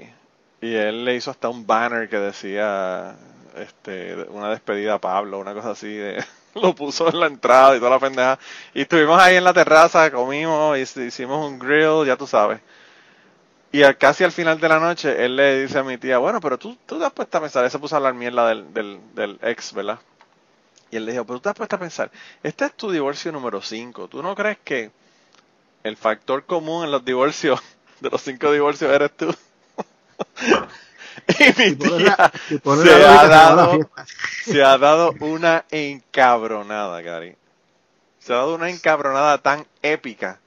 y él le hizo hasta un banner que decía este una despedida a Pablo, una cosa así de *laughs* lo puso en la entrada y toda la pendeja. Y estuvimos ahí en la terraza, comimos, hicimos un grill, ya tú sabes. Y casi al final de la noche, él le dice a mi tía, bueno, pero tú, tú te has puesto a pensar, él se puso a hablar mierda del, del, del ex, ¿verdad? Y él le dijo, pero tú te has puesto a pensar, este es tu divorcio número 5, ¿tú no crees que el factor común en los divorcios, *laughs* de los cinco divorcios, eres tú? *laughs* y mi tía se ha dado, se ha dado una encabronada, Gary. Se ha dado una encabronada tan épica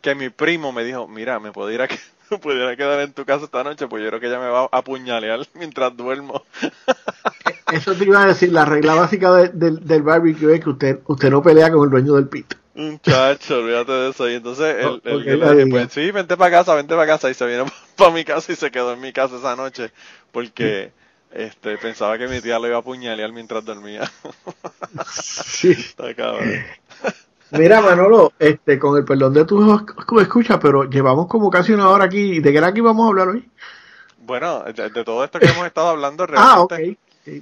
que mi primo me dijo, mira, me puedo ir a, *laughs* pudiera quedar en tu casa esta noche, pues yo creo que ella me va a apuñalear mientras duermo. Eso te iba a decir, la regla básica de- del, del barbecue es que usted, usted no pelea con el dueño del pit. Muchacho, olvídate de eso. Y entonces diga. pues sí, vente para casa, vente para casa. Y se vino *laughs* para mi casa y se quedó en mi casa esa noche porque este pensaba que mi tía lo iba a apuñalear mientras dormía. *laughs* *laughs* Sí. Está cabrón. Mira, Manolo, este, con el perdón de tus escuchas, pero llevamos como casi una hora aquí. ¿De qué era que íbamos a hablar hoy? Bueno, de, de todo esto que hemos estado hablando Ah, ok.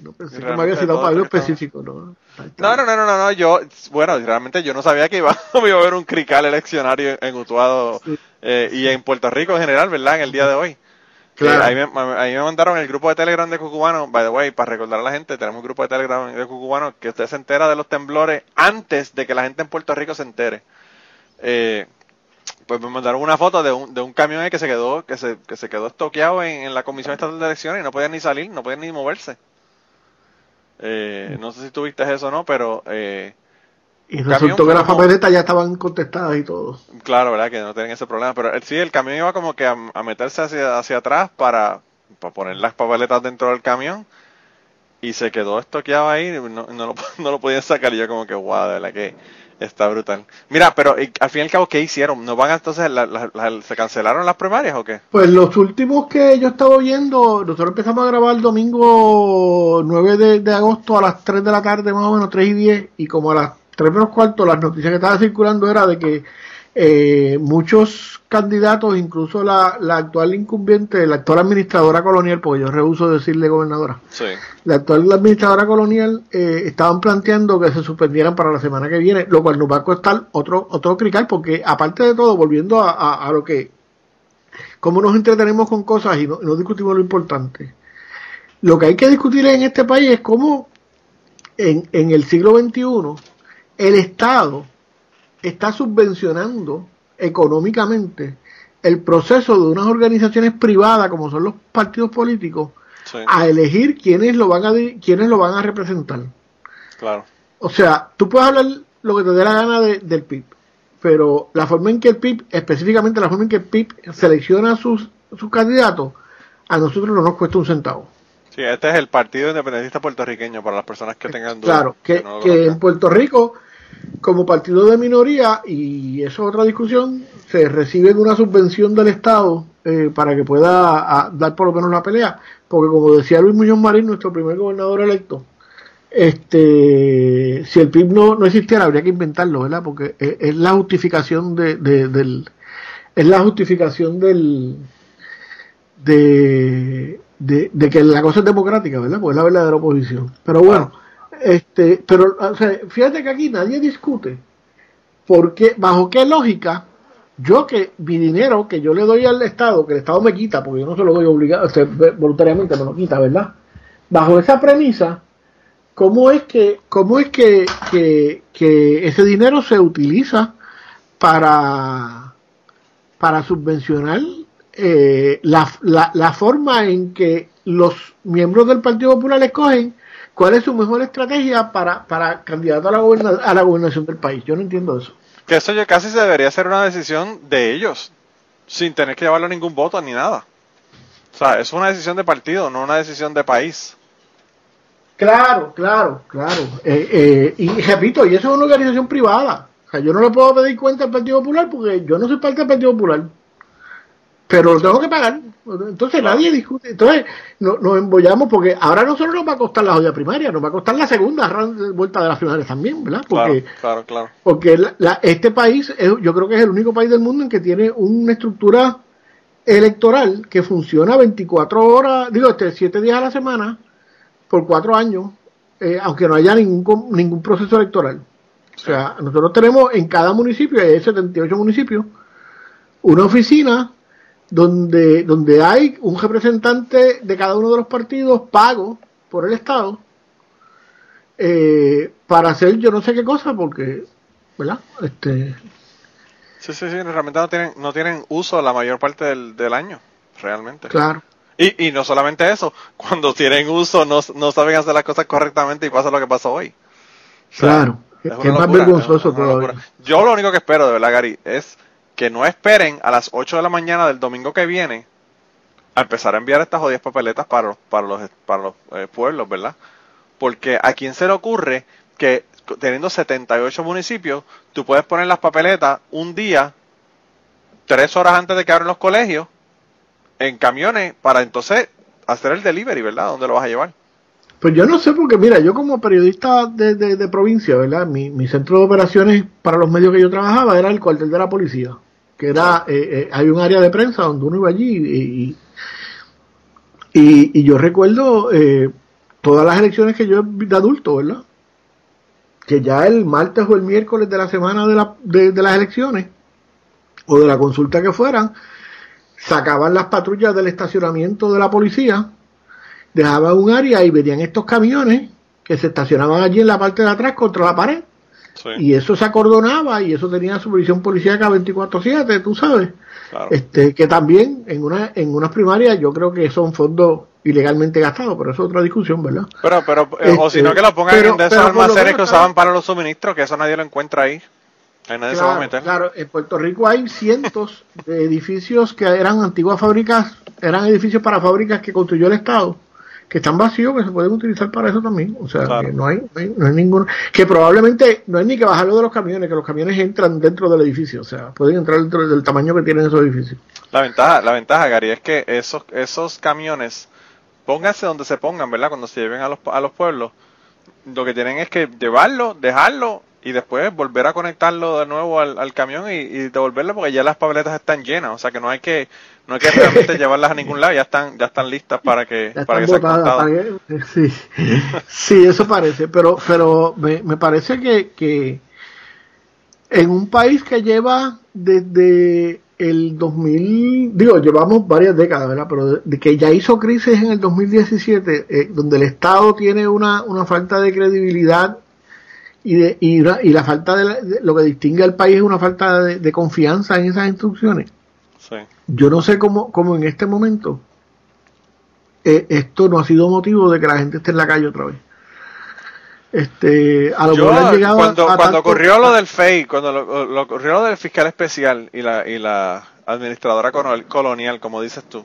No pensé que me había citado para algo específico, ¿no? No, no, no, no, yo, bueno, realmente yo no sabía que iba, *laughs* iba a haber un crical eleccionario en, Utuado Sí. eh, y en Puerto Rico en general, ¿verdad? En el día de hoy. Claro. Eh, ahí, me, ahí me mandaron el grupo de Telegram de Cucubano, by the way, para recordar a la gente, tenemos un grupo de Telegram de Cucubano que usted se entera de los temblores antes de que la gente en Puerto Rico se entere. Eh, pues me mandaron una foto de un, de un camión que se quedó, que se, que se quedó estoqueado en, en la Comisión Estatal de Elecciones y no podían ni salir, no podían ni moverse. Eh, no sé si tuviste eso o no, pero eh, y resultó que las papeletas ya estaban contestadas y todo. Claro, ¿verdad? Que no tienen ese problema. Pero el, sí, el camión iba como que a, a meterse hacia, hacia atrás para, para poner las papeletas dentro del camión. Y se quedó estoqueado ahí. No, no, lo, *laughs* no lo podían sacar. Y yo como que, wow, de verdad que está brutal. Mira, pero al fin y al cabo, ¿qué hicieron? ¿No van entonces, la- se cancelaron las primarias o qué? Pues los últimos que yo estaba oyendo, nosotros empezamos a grabar el domingo 9 de, de agosto a las 3 de la tarde, más o menos 3 y 10, y como a las 3 menos cuarto, las noticias que estaban circulando era de que eh, muchos candidatos, incluso la, la actual incumbiente, la actual administradora colonial, porque yo rehuso decirle gobernadora, Sí. la actual administradora colonial eh, estaban planteando que se suspendieran para la semana que viene, lo cual nos va a costar otro otro crical, porque aparte de todo, volviendo a, a- a lo que, cómo nos entretenemos con cosas y no, no discutimos lo importante, lo que hay que discutir en este país es cómo en, en el siglo XXI, el Estado está subvencionando económicamente el proceso de unas organizaciones privadas como son los partidos políticos Sí, a elegir quiénes lo van a quiénes lo van a representar. claro. O sea, tú puedes hablar lo que te dé la gana de- del PIB, pero la forma en que el PIB, específicamente la forma en que el PIB selecciona a sus, sus candidatos, a nosotros no nos cuesta un centavo. Sí, este es el Partido Independentista Puertorriqueño para las personas que tengan dudas. Claro, que, no lo que en. Puerto Rico, como partido de minoría, y eso es otra discusión, se reciben una subvención del Estado eh, para que pueda dar por lo menos la pelea, porque como decía Luis Muñoz Marín, nuestro primer gobernador electo, este si el PIB no, no existiera habría que inventarlo, ¿verdad? Porque es, la justificación de, de- del es la justificación del de, de, de que la cosa es democrática, ¿verdad? Porque es la verdadera oposición. Pero bueno, este, pero o sea, fíjate que aquí nadie discute porque bajo qué lógica yo que mi dinero que yo le doy al Estado, que el Estado me quita, porque yo no se lo doy obligado, voluntariamente me lo quita, ¿verdad? Bajo esa premisa, ¿cómo es que, cómo es que, que, que ese dinero se utiliza para, para subvencionar eh, la, la, la forma en que los miembros del Partido Popular escogen cuál es su mejor estrategia para, para candidato a la, goberna- a la gobernación del país? Yo no entiendo eso. Que eso yo casi se debería ser una decisión de ellos, sin tener que llevarlo a ningún voto ni nada. O sea, es una decisión de partido, no una decisión de país. Claro, claro, claro. Eh, eh, y repito, y eso es una organización privada. O sea, yo no le puedo pedir cuenta al Partido Popular porque yo no soy parte del Partido Popular. Pero lo tengo que pagar. Entonces Claro. nadie discute. Entonces no- nos embollamos porque ahora no solo nos va a costar la joya primaria, nos va a costar la segunda vuelta de las finales también, ¿verdad? Porque, Claro, claro, claro. porque la- la- este país, es- yo creo que es el único país del mundo en que tiene una estructura electoral que funciona 24 horas, digo, este, 7 días a la semana, por 4 años, eh, aunque no haya ningún, ningún proceso electoral. O sea, nosotros tenemos en cada municipio, hay 78 municipios, una oficina donde, donde hay un representante de cada uno de los partidos pago por el Estado eh, para hacer yo no sé qué cosa, porque, ¿verdad? Este, Sí, sí, sí, realmente no tienen, no tienen uso la mayor parte del, del año, realmente. claro. Y, y no solamente eso, *laughs* cuando tienen uso no, no saben hacer las cosas correctamente y pasa lo que pasó hoy. O sea, Claro, es que es más vergonzoso es todavía. Yo lo único que espero, de verdad, Gary, es que no esperen a las 8 de la mañana del domingo que viene a empezar a enviar estas jodidas papeletas para los, para los, para los eh, pueblos, ¿verdad? Porque a quién se le ocurre que teniendo 78 municipios, tú puedes poner las papeletas un día, tres horas antes de que abran los colegios, en camiones, para entonces hacer el delivery, ¿verdad? ¿Dónde lo vas a llevar? Pues yo no sé, porque mira, yo como periodista de, de- de provincia, ¿verdad? Mi, mi centro de operaciones para los medios que yo trabajaba era el cuartel de la policía, que era, eh, eh, hay un área de prensa donde uno iba allí y, y, yo recuerdo eh, todas las elecciones que yo de adulto, ¿verdad? Que ya el martes o el miércoles de la semana de, la, de, de las elecciones o de la consulta que fueran, sacaban las patrullas del estacionamiento de la policía dejaban un área y venían estos camiones que se estacionaban allí en la parte de atrás contra la pared Sí, y eso se acordonaba y eso tenía supervisión policíaca 24/7, tú sabes. claro. Este que también en una en unas primarias yo creo que son fondos ilegalmente gastados, pero eso es otra discusión, ¿verdad? Pero, pero, eh, o Este, si no que lo pongan pero- en de esos almacenes que usaban para los suministros, que eso nadie lo encuentra ahí. Ahí nadie se va a meter. claro, en Puerto Rico hay cientos de edificios que eran antiguas fábricas, eran edificios para fábricas que construyó el Estado, que están vacíos, que se pueden utilizar para eso también. O sea, Claro. que no hay, no hay, no hay ninguno, que probablemente no hay ni que bajarlo de los camiones, que los camiones entran dentro del edificio, o sea, pueden entrar dentro del tamaño que tienen esos edificios. La ventaja, la ventaja, Gary, es que esos, esos camiones, pónganse donde se pongan, ¿verdad? Cuando se lleven a los, a los pueblos, lo que tienen es que llevarlo, dejarlo y después volver a conectarlo de nuevo al, al camión y, y devolverlo porque ya las papeletas están llenas, o sea que no hay que, no hay que realmente *laughs* llevarlas a ningún lado, ya están, ya están listas para que, Ya para que están sean botadas, para que- *laughs* sí, sí, eso parece, pero, pero me, me parece que, que en un país que lleva desde el 2000, digo, llevamos varias décadas, ¿verdad? Pero de, que ya hizo crisis en el 2017, eh, donde el Estado tiene una, una falta de credibilidad y, de, y, y la falta de, lo que distingue al país es una falta de, confianza en esas instrucciones. Sí. Yo no sé cómo, cómo en este momento eh, esto no ha sido motivo de que la gente esté en la calle otra vez. Este, a lo llegado cuando, cuando ocurrió lo del FEI, cuando lo, ocurrió lo del fiscal especial y la, y la administradora colonial, como dices tú,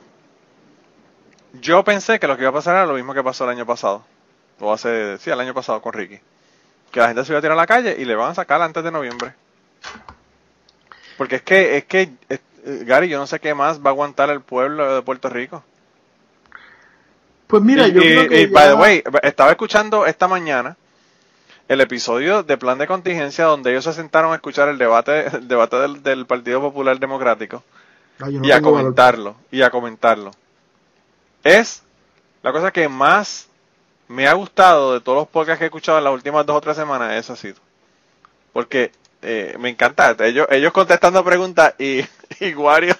yo pensé que lo que iba a pasar era lo mismo que pasó el año pasado. O hace, sí, el año pasado con Ricky. Que la gente se iba a tirar a la calle y le van a sacar antes de noviembre. Porque es que, es que, Gary, yo no sé qué más va a aguantar el pueblo de Puerto Rico. Pues mira, yo creo que. by the way, estaba escuchando esta mañana el episodio de plan de contingencia donde ellos se sentaron a escuchar el debate, el debate del, Partido Popular Democrático ah, y a comentarlo, y a comentarlo. Es la cosa que más me ha gustado de todos los podcasts que he escuchado en las últimas dos o tres semanas, ha sido. Porque eh, me encanta, ellos, ellos contestando preguntas y, *laughs* y Wario,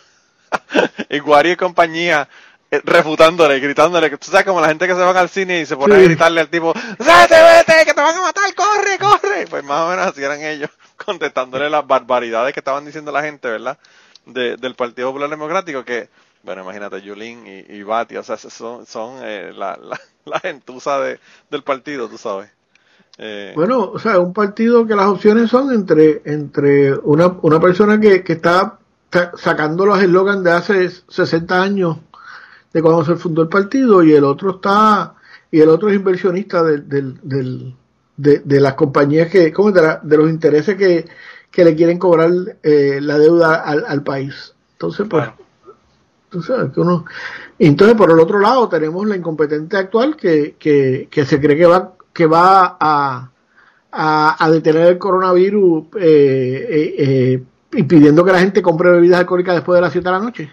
*laughs* y Wario y compañía eh, refutándole, gritándole, tú sabes como la gente que se va al cine y se pone a gritarle al tipo, ¡Vete, vete, que te van a matar, corre, corre! Pues más o menos así eran ellos, *laughs* contestándole las barbaridades que estaban diciendo la gente, ¿verdad? del Partido Popular Democrático, que, bueno, imagínate, Yulín y, y Bati, o sea, son, son eh, la, la, la, gentuza de, del partido, tú sabes. Eh, bueno, o sea, un partido que las opciones son entre, entre una, una persona que, que está sacando los eslogans de hace 60 años de cuando se fundó el partido y el otro está y el otro es inversionista del, del, de, las compañías que ¿cómo de, de los intereses que, que, le quieren cobrar eh, la deuda al, al, país. Entonces pues entonces, uno, entonces por el otro lado tenemos la incompetente actual que, que, que se cree que va que va a, a, a detener el coronavirus eh, eh, eh, impidiendo que la gente compre bebidas alcohólicas después de las 7 de la noche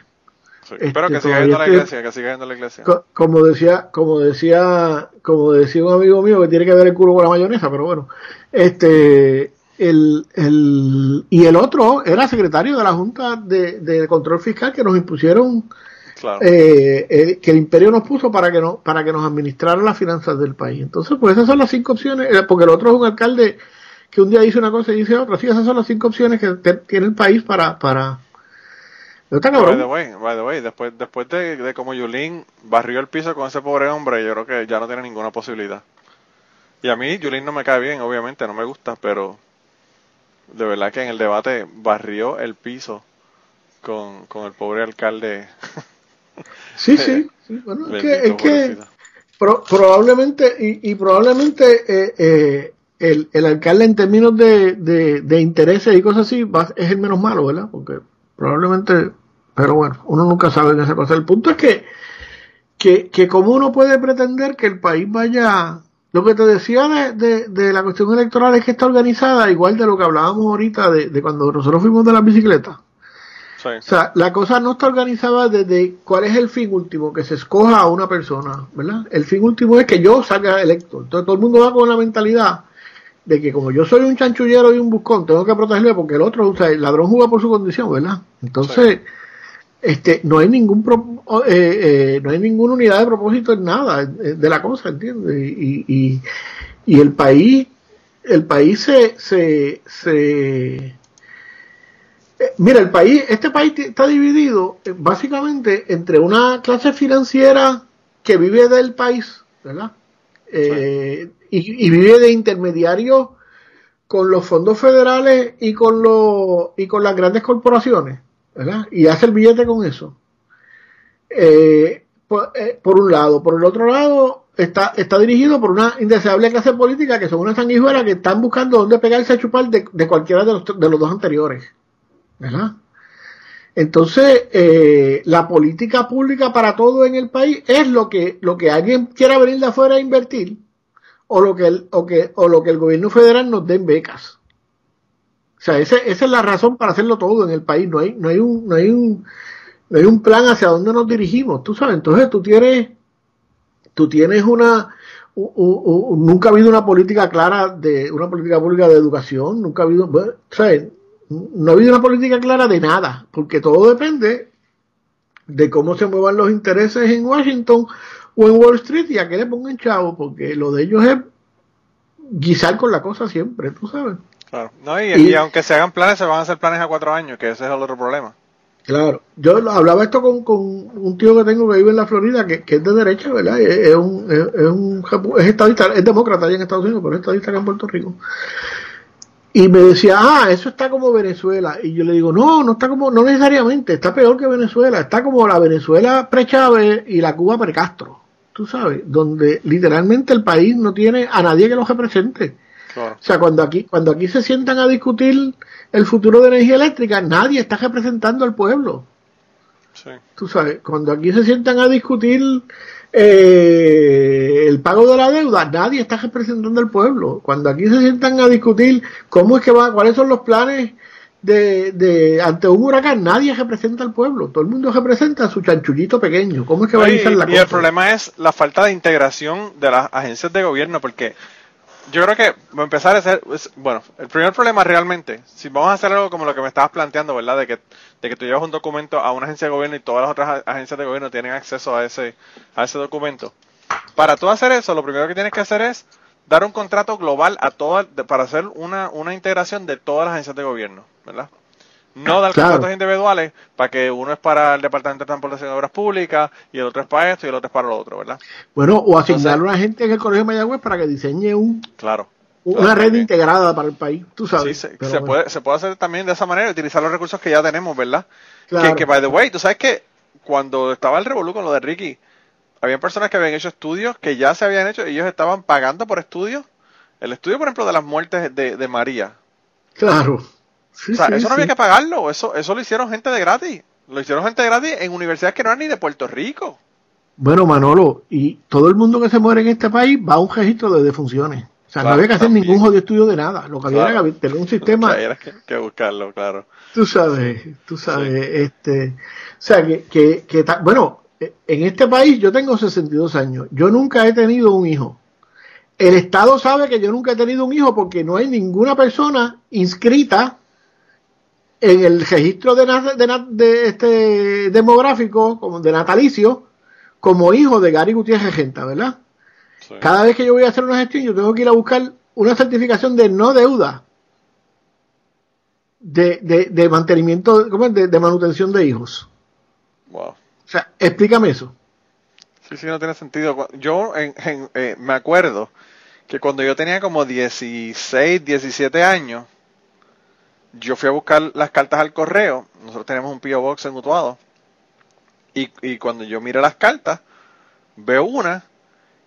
espero que siga yendo a la iglesia, que siga yendo a la iglesia. como decía, como decía, como decía un amigo mío que tiene que ver el culo con la mayonesa, pero bueno, este, el, el, y el otro era secretario de la Junta de, Control Fiscal que nos impusieron, eh, que el imperio nos puso para que, no, para que nos administrara las finanzas del país. Entonces, pues esas son las cinco opciones, eh, porque el otro es un alcalde que un día dice una cosa y dice otra. Sí, esas son las cinco opciones que tiene el país para, para, By the way, by the way, después, después de, de como Yulín barrió el piso con ese pobre hombre, yo creo que ya no tiene ninguna posibilidad. Y a mí Yulín no me cae bien, obviamente, no me gusta, pero de verdad que en el debate barrió el piso con, con el pobre alcalde. *laughs* Sí, sí, *laughs* sí. Bueno, es que, es que probablemente, y, y probablemente eh, eh, el, el alcalde en términos de, de, de intereses y cosas así va, es el menos malo, ¿verdad? Porque probablemente, pero bueno, uno nunca sabe de esa cosa. El punto es que, que, que como uno puede pretender que el país vaya, lo que te decía de, de, la cuestión electoral es que está organizada igual de lo que hablábamos ahorita de, de cuando nosotros fuimos de la O sea, la cosa no está organizada desde cuál es el fin último, que se escoja a una persona, ¿verdad? El fin último es que yo salga electo. Entonces todo el mundo va con la mentalidad de que como yo soy un chanchullero y un buscón, tengo que protegerme porque el otro, o sea, el ladrón juega por su condición, ¿verdad? Entonces, este, no hay ningún eh, eh, no hay ninguna unidad de propósito en nada de la cosa, ¿entiendes? Y, y, y el país, el país se, se, se eh, mira, el país, este país está dividido básicamente entre una clase financiera que vive del país, ¿verdad? Eh, y, vive de intermediario con los fondos federales y con los y con las grandes corporaciones, ¿verdad? Y hace el billete con eso. Eh, eh, por, un lado, por el otro lado está está dirigido por una indeseable clase política que son unas sanguijuelas que están buscando dónde pegarse a chupar de, de cualquiera de los, de los dos anteriores, ¿verdad? Entonces, eh, la política pública para todo en el país es lo que, lo que alguien quiera venir de afuera a invertir o lo que el, o que, o lo que el gobierno federal nos den becas. O sea, esa, esa es la razón para hacerlo todo en el país. No hay, no hay un, no hay un, no hay un plan hacia dónde nos dirigimos. Tú sabes, entonces tú tienes, tú tienes una, nunca ha habido una política clara de, una política pública de educación, nunca ha habido, ¿sabes? No ha habido una política clara de nada, porque todo depende de cómo se muevan los intereses en Washington o en Wall Street y a qué le pongan chavo, porque lo de ellos es guisar con la cosa siempre, tú sabes. Claro, no, y, aunque se hagan planes, se van a hacer planes a cuatro años, que ese es el otro problema. Claro, yo hablaba esto con, con un tío que tengo que vive en la Florida, que, es de derecha, ¿verdad? Es, un, es, un, es estadista, es demócrata allá en Estados Unidos, pero es estadista acá en Puerto Rico. Y me decía, ah, eso está como Venezuela. Y yo le digo, no, no está como, no necesariamente, está peor que Venezuela, está como la Venezuela pre-Chávez y la Cuba pre-Castro, tú sabes, donde literalmente el país no tiene a nadie que lo represente. O sea, cuando aquí, cuando aquí se sientan a discutir el futuro de energía eléctrica, nadie está representando al pueblo. Sí. Tú sabes, cuando aquí se sientan a discutir eh, el pago de la deuda, nadie está representando al pueblo. Cuando aquí se sientan a discutir cómo es que va, cuáles son los planes de, de ante un huracán, nadie representa al pueblo. Todo el mundo representa a su chanchullito pequeño. ¿Cómo es que va a iniciar la cosa? Y el problema es la falta de integración de las agencias de gobierno, porque yo creo que empezar a ser, bueno, el primer problema realmente, si vamos a hacer algo como lo que me estabas planteando, ¿verdad? De que, de que tú llevas un documento a una agencia de gobierno y todas las otras agencias de gobierno tienen acceso a ese, a ese documento. Para tú hacer eso, lo primero que tienes que hacer es dar un contrato global a todas, para hacer una, una integración de todas las agencias de gobierno, ¿verdad? No dar contratos individuales para que uno es para el Departamento de Transportación y Obras Públicas y el otro es para esto y el otro es para lo otro, ¿verdad? Bueno, o asignar a una gente en el Colegio de Mayagüez para que diseñe un claro una red integrada para el país, tú sabes. Sí, se, puede, se puede hacer también de esa manera, utilizar los recursos que ya tenemos, ¿verdad? Que, que, by the way, tú sabes que cuando estaba el revolú con lo de Ricky, había personas que habían hecho estudios que ya se habían hecho y ellos estaban pagando por estudios. El estudio, por ejemplo, de las muertes de, de María. Claro o sea, eso no había que pagarlo, eso, eso lo hicieron gente de gratis. Lo hicieron gente de gratis en universidades que no eran ni de Puerto Rico. Bueno, Manolo, y todo el mundo que se muere en este país va a un registro de defunciones. O sea, no había que hacer ningún jodido estudio de nada. Lo que había era tener un sistema. *laughs* Hay que, buscarlo, claro. Tú sabes, tú sabes, este. O sea, que, que, que bueno, en este país yo tengo 62 años. Yo nunca he tenido un hijo. El Estado sabe que yo nunca he tenido un hijo porque no hay ninguna persona inscrita en el registro de, de, este demográfico, como de natalicio, como hijo de Gary Gutiérrez Genta, ¿verdad? Cada vez que yo voy a hacer una gestión, yo tengo que ir a buscar una certificación de no deuda de, de, mantenimiento, ¿cómo es? De, manutención de hijos. Wow. O sea, explícame eso. Sí, sí, no tiene sentido. Yo eh, me acuerdo que cuando yo tenía como 16, 17 años, yo fui a buscar las cartas al correo. Nosotros tenemos un P.O. Box en Utuado. Y, y cuando yo miro las cartas, veo una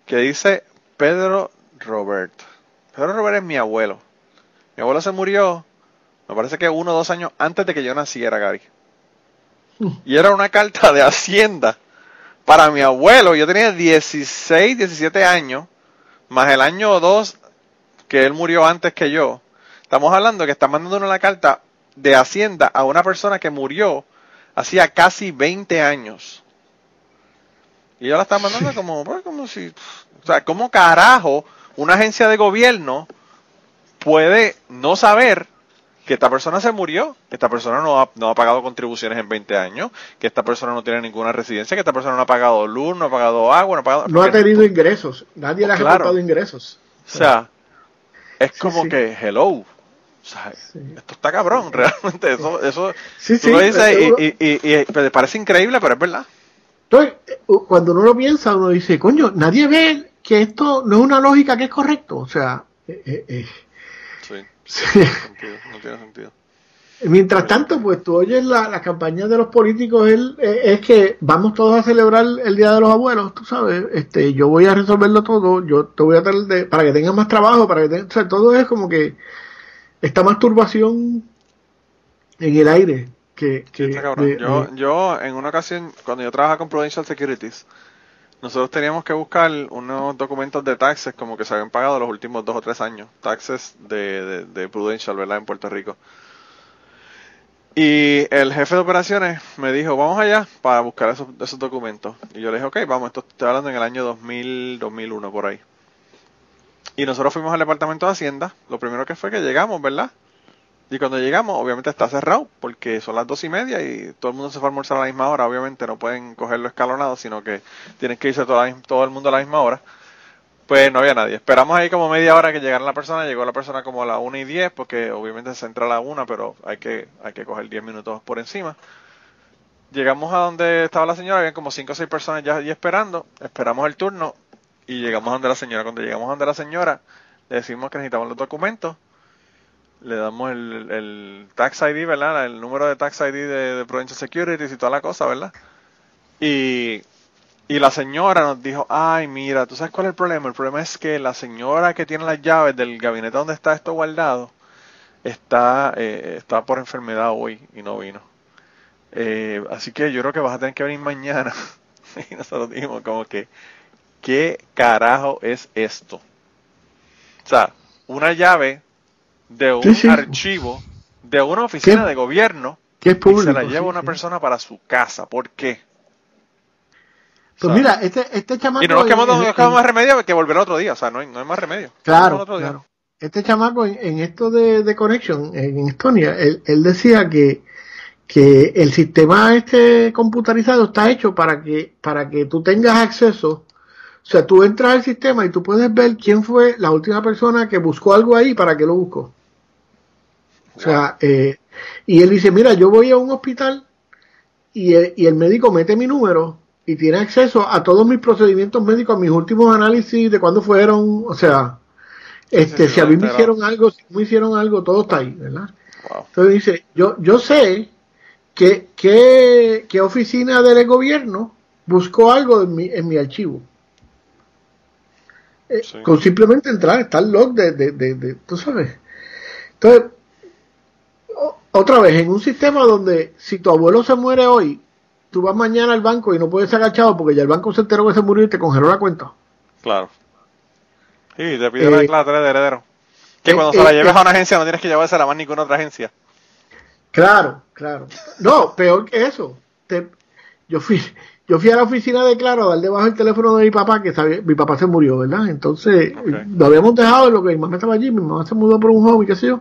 que dice Pedro Robert. Pedro Robert es mi abuelo. Mi abuelo se murió, me parece que uno o dos años antes de que yo naciera, Gary. Hmm. Y era una carta de Hacienda para mi abuelo. Yo tenía 16, 17 años, más el año o dos que él murió antes que yo. Estamos hablando que está mandando una carta de Hacienda a una persona que murió hacía casi 20 años. Y ella la está mandando como, pues, como si, o sea, ¿cómo carajo una agencia de gobierno puede no saber que esta persona se murió, que esta persona no ha, no ha pagado contribuciones en 20 años, que esta persona no tiene ninguna residencia, que esta persona no ha pagado luz, no ha pagado agua, no ha pagado... No ha tenido ingresos, nadie le ha claro. ingresos. O sea, es como que, hello, esto está cabrón, realmente. Eso, eso tú lo dices y, y, y, parece increíble, pero es verdad. Entonces, eh, cuando uno lo piensa, uno dice, coño, nadie ve que esto no es una lógica que es correcto. O sea, eh, eh, sí, *laughs* no tiene sentido. Mientras tanto, pues tú oyes la, la campaña de los políticos es, es que vamos todos a celebrar el Día de los Abuelos, tú sabes, este, yo voy a resolverlo todo, yo te voy a dar de, para que tengas más trabajo, para que o sea, todo es como que esta masturbación en el aire que, yo, yo en una ocasión cuando yo trabajaba con Prudential Securities nosotros teníamos que buscar unos documentos de taxes como que se habían pagado los últimos dos o tres años taxes de, de, Prudential verdad en Puerto Rico y el jefe de operaciones me dijo, vamos allá para buscar esos, esos documentos. Y yo le dije, ok, vamos, esto estoy hablando en el año 2000, 2001, por ahí. Y nosotros fuimos al departamento de Hacienda. Lo primero que fue que llegamos, ¿verdad? Y cuando llegamos, obviamente está cerrado, porque son las dos y media y todo el mundo se fue a almorzar a la misma hora. Obviamente no pueden cogerlo escalonado, sino que tienen que irse toda la- todo el mundo a la misma hora. Pues no había nadie. Esperamos ahí como media hora que llegara la persona. Llegó la persona como a las 1 y 10, porque obviamente se entra a la 1, pero hay que, hay que coger 10 minutos por encima. Llegamos a donde estaba la señora, habían como 5 o 6 personas ya allí esperando. Esperamos el turno y llegamos a donde la señora. Cuando llegamos a donde la señora, le decimos que necesitamos los documentos. Le damos el, el tax ID, ¿verdad? El número de tax ID de, de Prudential Securities y toda la cosa, ¿verdad? Y, y la señora nos dijo, ay, mira, ¿tú sabes cuál es el problema? El problema es que la señora que tiene las llaves del gabinete donde está esto guardado está, eh, está por enfermedad hoy y no vino. Eh, así que yo creo que vas a tener que venir mañana. *laughs* y nosotros dijimos como que, ¿qué carajo es esto? O sea, una llave de un Sí, sí. archivo de una oficina ¿Qué? de gobierno Que es y público. se la lleva sí, una persona para su casa. ¿Por qué? Pues ¿Sabes? mira, este, este chamaco. Y no nos quedamos, no quedamos más remedio que volver otro día. O sea, no hay, no hay más remedio. Claro, claro. Este chamaco en, en esto de, de Connection, en Estonia, él, él decía que, que el sistema este computarizado está hecho para que, para que tú tengas acceso. O sea, tú entras al sistema y tú puedes ver quién fue la última persona que buscó algo ahí para que lo buscó. O sea, eh, y él dice, mira, yo voy a un hospital y el, y el médico mete mi número y tiene acceso a todos mis procedimientos médicos, a mis últimos análisis de cuándo fueron, o sea, este, si a mí me hicieron algo, si me hicieron algo, todo está ahí, ¿verdad? Wow. Entonces dice, yo, yo sé que, que, que oficina del gobierno buscó algo en mi, en mi archivo. Eh, Sí. Con simplemente entrar, está el log de, de, de, de- tú sabes. Entonces, o- otra vez, en un sistema donde si tu abuelo se muere hoy, tú vas mañana al banco y no puedes sacar chavo porque ya el banco se enteró que se murió y te congeló la cuenta. Claro. Sí, te pide Eh, declaratoria de heredero. Que eh, cuando se la eh, lleves eh. a una agencia no tienes que llevársela más ninguna otra agencia. Claro, claro. No, peor que eso. Te- yo fui yo fui a la oficina de Claro a dar debajo el teléfono de mi papá, que sabía, mi papá se murió, ¿verdad? Entonces, lo habíamos dejado en lo que mi mamá estaba allí, mi mamá se mudó por un hobby, qué sé yo.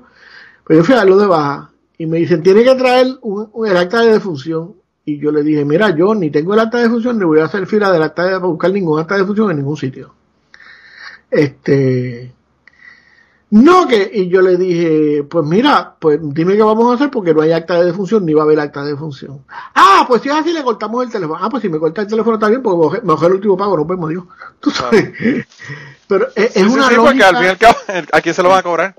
Pero yo fui a darlo de baja y me dicen, tiene que traer un, un- el acta de defunción. Y yo le dije, mira, yo ni tengo el acta de defunción, ni voy a hacer fila del acta de, para buscar ningún acta de defunción en ningún sitio. Este, no, que, y yo le dije, pues mira, pues dime qué vamos a hacer porque no hay acta de defunción ni va a haber acta de defunción. Ah, pues si es así, le cortamos el teléfono. Ah, pues si me corta el teléfono está bien porque me el último pago, nos vemos, Dios. Tú sabes. Pero es, Sí, una sí, lógica. al fin y al cabo, ¿a quién se lo van a cobrar?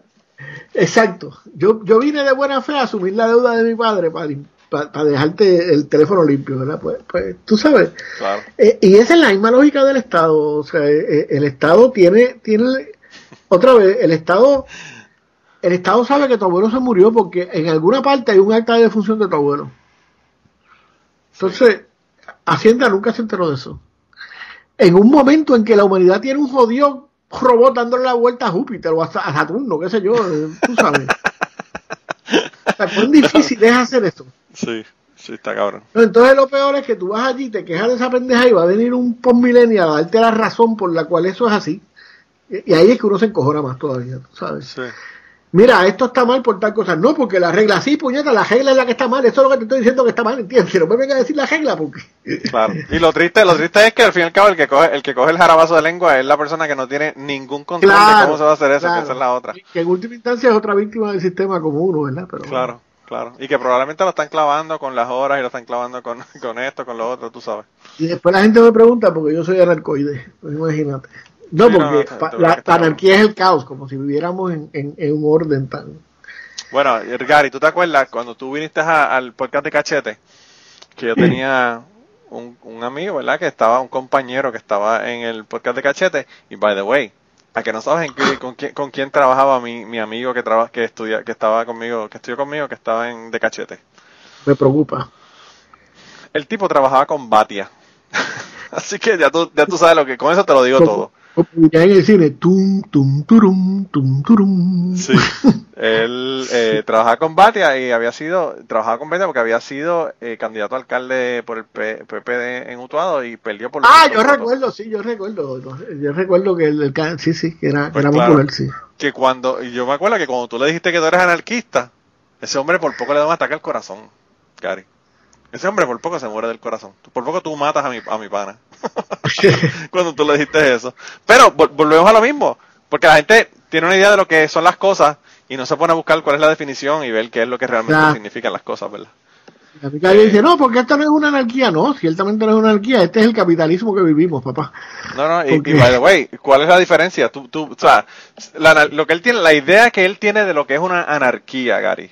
Exacto. Yo, yo vine de buena fe a asumir la deuda de mi padre para, para, para dejarte el teléfono limpio, ¿verdad? Pues, pues tú sabes. Claro. Eh, y esa es la misma lógica del Estado. O sea, eh, eh, el Estado tiene, tiene, otra vez, el Estado, el Estado sabe que tu abuelo se murió porque en alguna parte hay un acta de defunción de tu abuelo. Entonces, Hacienda nunca se enteró de eso. En un momento en que la humanidad tiene un jodido robot dándole la vuelta a Júpiter o a Sa- a Saturno, qué sé yo, eh, tú sabes. O sea, ¿Cuán difícil es hacer eso? Sí, sí, está cabrón. No, entonces lo peor es que tú vas allí, te quejas de esa pendeja y va a venir un postmillennial a darte la razón por la cual eso es así. Y, ahí es que uno se encojona más todavía, ¿sabes? Sí. Mira, esto está mal por tal cosa. No, porque la regla, sí, puñeta, la regla es la que está mal. Eso es lo que te estoy diciendo que está mal, ¿entiendes? No me venga a decir la regla porque... *laughs* Claro. Y lo triste, lo triste es que al fin y al cabo el que coge, el que coge el jarabazo de lengua es la persona que no tiene ningún control de cómo se va a hacer eso, claro. que esa es la otra. Que en última instancia es otra víctima del sistema como uno, ¿verdad? Pero, Claro, claro. Y que probablemente lo están clavando con las horas y lo están clavando con, *laughs* con esto, con lo otro, tú sabes. Y después la gente me pregunta porque yo soy anarcoide, pues imagínate. No, Sí, porque no, la, anarquía es el caos, como si viviéramos en, en, en un orden tan... Bueno, Gary, ¿tú te acuerdas cuando tú viniste a- al podcast de Cachete? Que yo tenía un, un amigo, ¿verdad? Que estaba, un compañero que estaba en el podcast de Cachete. Y by the way, a que no sabes en qué- con, quién, con quién trabajaba mi, mi amigo que traba, que estudia, que estaba conmigo, que estudió conmigo, que estaba en de Cachete. Me preocupa. El tipo trabajaba con Batia. *laughs* Así que ya tú, ya tú sabes lo que, con eso te lo digo todo. Ya en el cine, tum, tum, turum, tum, turum. Sí. Él *laughs* eh, trabajaba con Batia y había sido, trabajaba con Batia porque había sido eh, candidato a alcalde por el P- PPD en Utuado y perdió por Ah, yo recuerdo, sí, yo recuerdo. Yo recuerdo que el, el sí, sí, que era, Pues era claro. popular, sí. Que cuando, y yo me acuerdo que cuando tú le dijiste que tú eres anarquista, Ese hombre por poco le da un ataque al corazón, Gary. Ese hombre por poco se muere del corazón. Por poco tú matas a mi, a mi pana. *laughs* *laughs* Cuando tú le dijiste eso. Pero volvemos a lo mismo. Porque la gente tiene una idea de lo que son las cosas y no se pone a buscar cuál es la definición y ver qué es lo que realmente significan las cosas, ¿verdad? La dice, no, porque esto no es una anarquía. No, ciertamente no es una anarquía. Este es el capitalismo que vivimos, papá. No, no, y, by the *laughs* way, ¿cuál es la diferencia? Tú, tú, o sea, lo que él tiene, la idea que él tiene de lo que es una anarquía, Gary.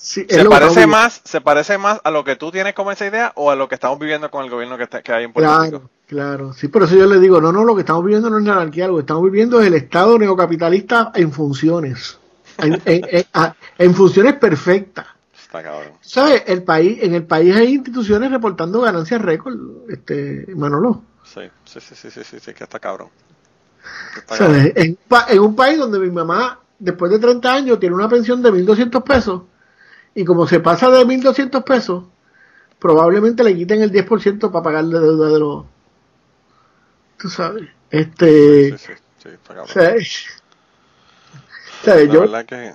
Se parece más, se parece más a lo que tú tienes como esa idea o a lo que estamos viviendo con el gobierno que, que hay en Puerto claro, Rico. Claro, sí, por eso yo le digo, no, no, lo que estamos viviendo no es la anarquía, lo que estamos viviendo es el Estado neocapitalista en funciones, en, *laughs* en funciones perfectas. ¿Sabes? El país, en el país hay instituciones reportando ganancias récord, este, Manolo. Sí, sí, sí, sí, sí, sí, que está cabrón. En, un país donde mi mamá, después de 30 años, tiene una pensión de 1.200 pesos, y como se pasa de 1.200 pesos, probablemente le quiten el 10% para pagar la deuda de los... Tú sabes. Este... Sí, sí, sí, cabrón. *laughs* ¿sabes? yo, que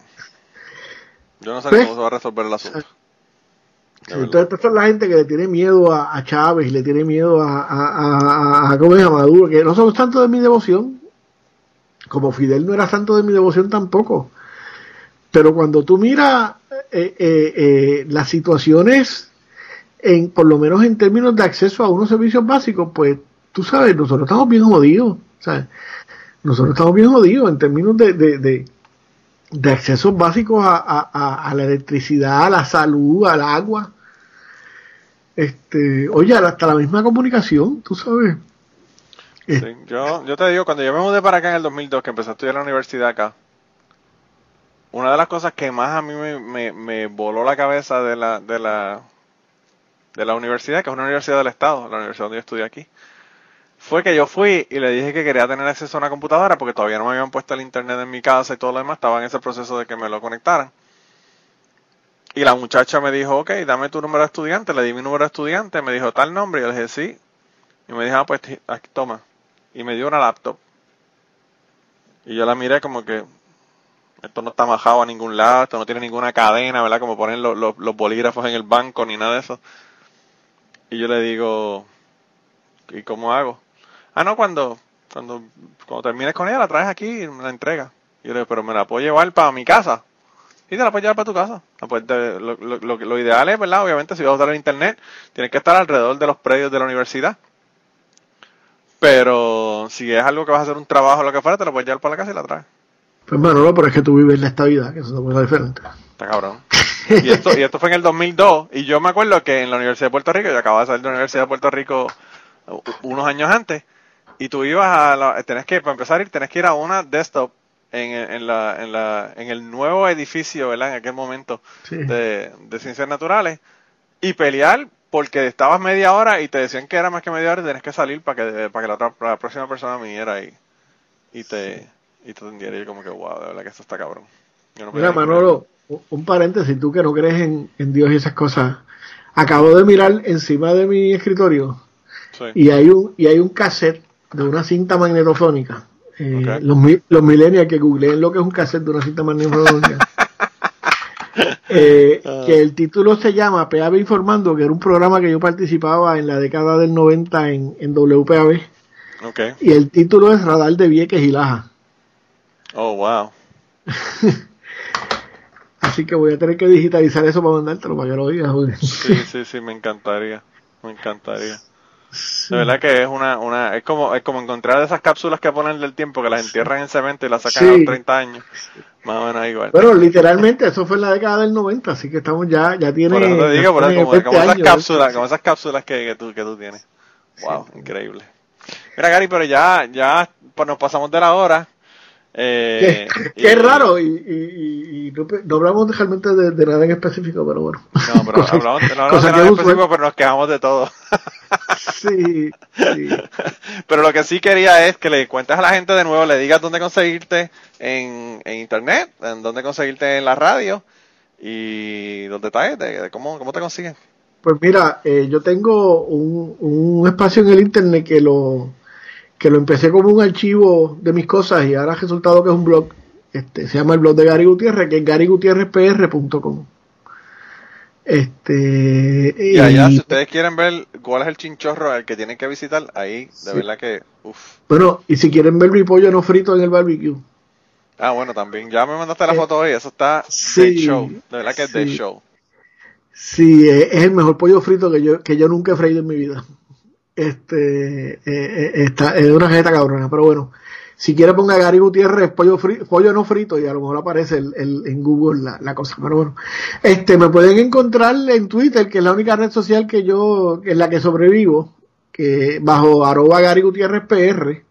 yo no sé cómo se va a resolver el asunto. entonces, esta es la gente que le tiene miedo a, Chávez y le tiene miedo a, a, a, ¿cómo Maduro, que no son tanto de mi devoción, como Fidel no era santo de mi devoción tampoco. Pero cuando tú miras eh, eh, eh, las situaciones, en, por lo menos en términos de acceso a unos servicios básicos, pues tú sabes, nosotros estamos bien jodidos. Nosotros estamos bien jodidos en términos de, de de accesos básicos a, la electricidad, a la salud, al agua. Este, oye, hasta la misma comunicación, tú sabes. Sí, yo, yo te digo, cuando yo me mudé para acá en el 2002, que empecé a estudiar la universidad acá, una de las cosas que más a mí me, me, voló la cabeza de la, de la, de la universidad, que es una universidad del Estado, la universidad donde yo estudié aquí, fue que yo fui y le dije que quería tener acceso a una computadora porque todavía no me habían puesto el internet en mi casa y todo lo demás, estaba en ese proceso de que me lo conectaran. Y la muchacha me dijo, ok, dame tu número de estudiante, le di mi número de estudiante, me dijo tal nombre, y yo le dije sí. Y me dijo, ah, pues aquí toma. Y me dio una laptop. Y yo la miré como que esto no está majado a ningún lado, esto no tiene ninguna cadena, ¿verdad? Como ponen los, los bolígrafos en el banco ni nada de eso. Y yo le digo, ¿y cómo hago? Ah, no, cuando, cuando, cuando termines con ella, la traes aquí y me la entrega. Y yo le digo, pero me la puedo llevar para mi casa. Y te la puedes llevar para tu casa. Ah, pues, lo, lo, lo, ideal es, ¿verdad? Obviamente, si vas a usar el internet, tienes que estar alrededor de los predios de la universidad. Pero si es algo que vas a hacer un trabajo o lo que fuera, te lo puedes llevar para la casa y la traes. Pues bueno, no, pero es que tú vives la estabilidad, que eso es una diferente. Está cabrón. Y esto, y esto fue en el 2002. Y yo me acuerdo que en la Universidad de Puerto Rico, yo acababa de salir de la Universidad de Puerto Rico unos años antes, y tú ibas a la, tenés que, para empezar, ir, tenés que ir a una desktop en, en, la, en, la, en el nuevo edificio, ¿verdad? En aquel momento de, ciencias naturales y pelear porque estabas media hora y te decían que era más que media hora y tenés que salir para que, para que la, otra, la próxima persona viniera y, y te, y te atendiera. Y como que, wow, de verdad que esto está cabrón. Mira, Manolo, un paréntesis, tú que no crees en, en Dios y esas cosas. Acabo de mirar encima de mi escritorio y hay un y hay un cassette de una cinta magnetofónica. Eh, los, los millennials que googleen lo que es un cassette de una cinta magnetofónica. *laughs* Eh, ah. que el título se llama PAB Informando, que era un programa que yo participaba en la década del 90 en, en WPAB. Y el título es Radar de Vieques y Laja. Oh, wow. *laughs* Así que voy a tener que digitalizar eso para mandártelo para que lo oigas. sí, sí, sí, me encantaría. Me encantaría. De verdad que es una, una, es como, es como encontrar esas cápsulas que ponen del tiempo, que las entierran en cemento y las sacan a los 30 años. Más o menos igual. Bueno, literalmente, eso fue en la década del 90, así que estamos ya, ya tiene. Por eso te digo, como, esas cápsulas, como esas cápsulas que, que, tú, que tú tienes. Wow, increíble. Mira, Gary, pero ya, ya pues nos pasamos de la hora. Eh, qué, raro, y, y, y no, hablamos realmente de, de, nada en específico, pero bueno. No, pero *laughs* hablamos, no hablamos de nada en específico, pero nos quejamos de todo. sí, sí. *laughs* Pero lo que sí quería es que le cuentes a la gente de nuevo, le digas dónde conseguirte en, en internet, en dónde conseguirte en la radio y dónde estás, de, cómo, cómo te consiguen. Pues mira, eh, yo tengo un, un espacio en el internet que lo que lo empecé como un archivo de mis cosas y ahora ha resultado que es un blog. Este, se llama el blog de Gary Gutiérrez, que es garygutierrezpr.com. Este, Y allá, si ustedes quieren ver cuál es el chinchorro al que tienen que visitar, ahí, de Sí. verdad que, uff. Bueno, y si quieren ver mi pollo no frito en el barbecue. Ah, bueno, también. Ya me mandaste la Eh, foto hoy, eso está sí, de show. De verdad que es de show. Sí, es, es el mejor pollo frito que yo, que yo nunca he freído en mi vida. Este, eh, eh, está, es una jeta cabrona, pero bueno. Si quiere ponga Gary Gutiérrez pollo, pollo no frito y a lo mejor aparece el, el- en Google la, la cosa. Pero bueno, este, me pueden encontrar en Twitter, que es la única red social que yo, en la que sobrevivo, que bajo arroba Gary Gutiérrez PR.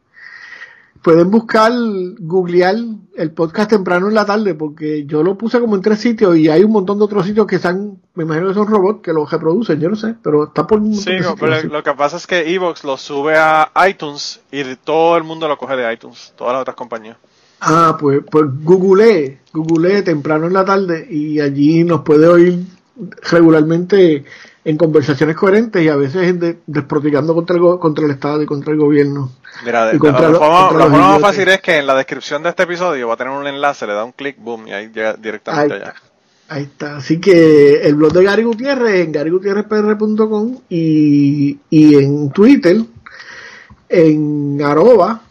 Pueden buscar, googlear el podcast temprano en la tarde, porque yo lo puse como en tres sitios y hay un montón de otros sitios que están, me imagino que son robots que los reproducen, yo no sé, pero está por un Sí, no, pero lo que pasa es que Evox lo sube a iTunes y todo el mundo lo coge de iTunes, todas las otras compañías. Ah, pues, pues googleé, googleé temprano en la tarde y allí nos puede oír regularmente en conversaciones coherentes y a veces de- desprotigando contra el, contra el Estado y contra el gobierno. Mira, de- Y contra la, lo- forma, forma más fácil es que en la descripción de este episodio va a tener un enlace, le da un clic, boom, y ahí llega Ahí directamente está. allá. Ahí está. Así que el blog de Gary Gutiérrez en garygutierrezpr.com y, y en Twitter en arroba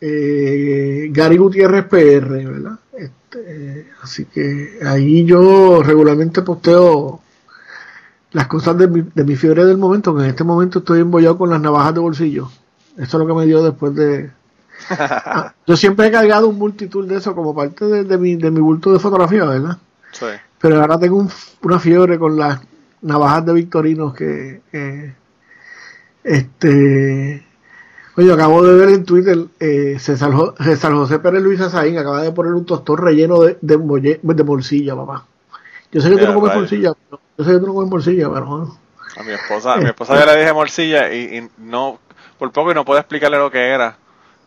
eh, Gary Gutiérrez PR, ¿verdad? Este, así que ahí yo regularmente posteo las cosas de mi, de mi fiebre del momento, que en este momento estoy embollado con las navajas de bolsillo. Eso es lo que me dio después de... *laughs* Ah, yo siempre he cargado un multitud de eso como parte de, de mi, de mi bulto de fotografía, ¿verdad? Sí. Pero ahora tengo un- una fiebre con las navajas de Victorinos que, que, este oye acabo de ver en Twitter eh, César, César José Pérez Luis Azaín acaba de poner un tostón relleno de, de, molle- de morcilla papá yo sé que tú Mira, no comes morcilla pero- yo sé que tú no comes morcilla pero. A mi esposa, a mi esposa ya le dije morcilla y, y no, por poco y no puedo explicarle lo que era,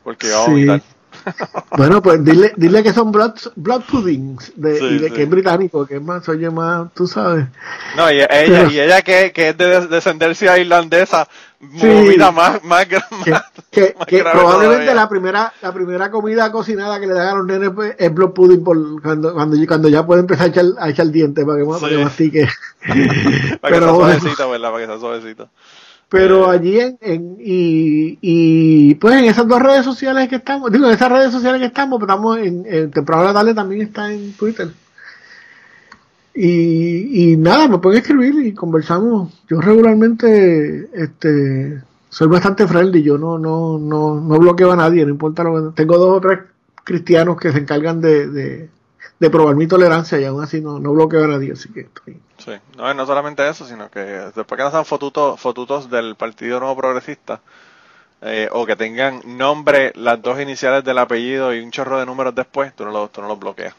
porque iba a Sí. Bueno pues dile, dile que son blood, blood puddings de, Sí, y de sí. que es británico que es más oye más tú sabes No, y ella, y ella que, que es de descendencia irlandesa, Sí. vomita más, más, que, más- que- más que grave probablemente todavía. la primera la primera comida cocinada que le dan a los nenes pues, es blood pudding por, cuando, cuando, cuando ya puede empezar a echar, a echar dientes para que, para que mastique *laughs* Para que pero sea bueno. suavecito, ¿verdad? Para que sea suavecito. Pero allí en, en- y, y pues en esas dos redes sociales que estamos digo en esas redes sociales que estamos pues, estamos en, en temprano la tarde también está en Twitter. Y, y nada me pueden escribir y conversamos. Yo regularmente este soy bastante friendly yo no no no no bloqueo a nadie no importa lo que tengo dos o tres cristianos que se encargan de, de, de probar mi tolerancia y aún así no, no bloqueo a nadie así que estoy Sí, no, y no solamente eso, sino que después que no sean fotutos, fotutos del Partido Nuevo Progresista, eh, o que tengan nombre, las dos iniciales del apellido y un chorro de números después, tú no los, tú no los bloqueas.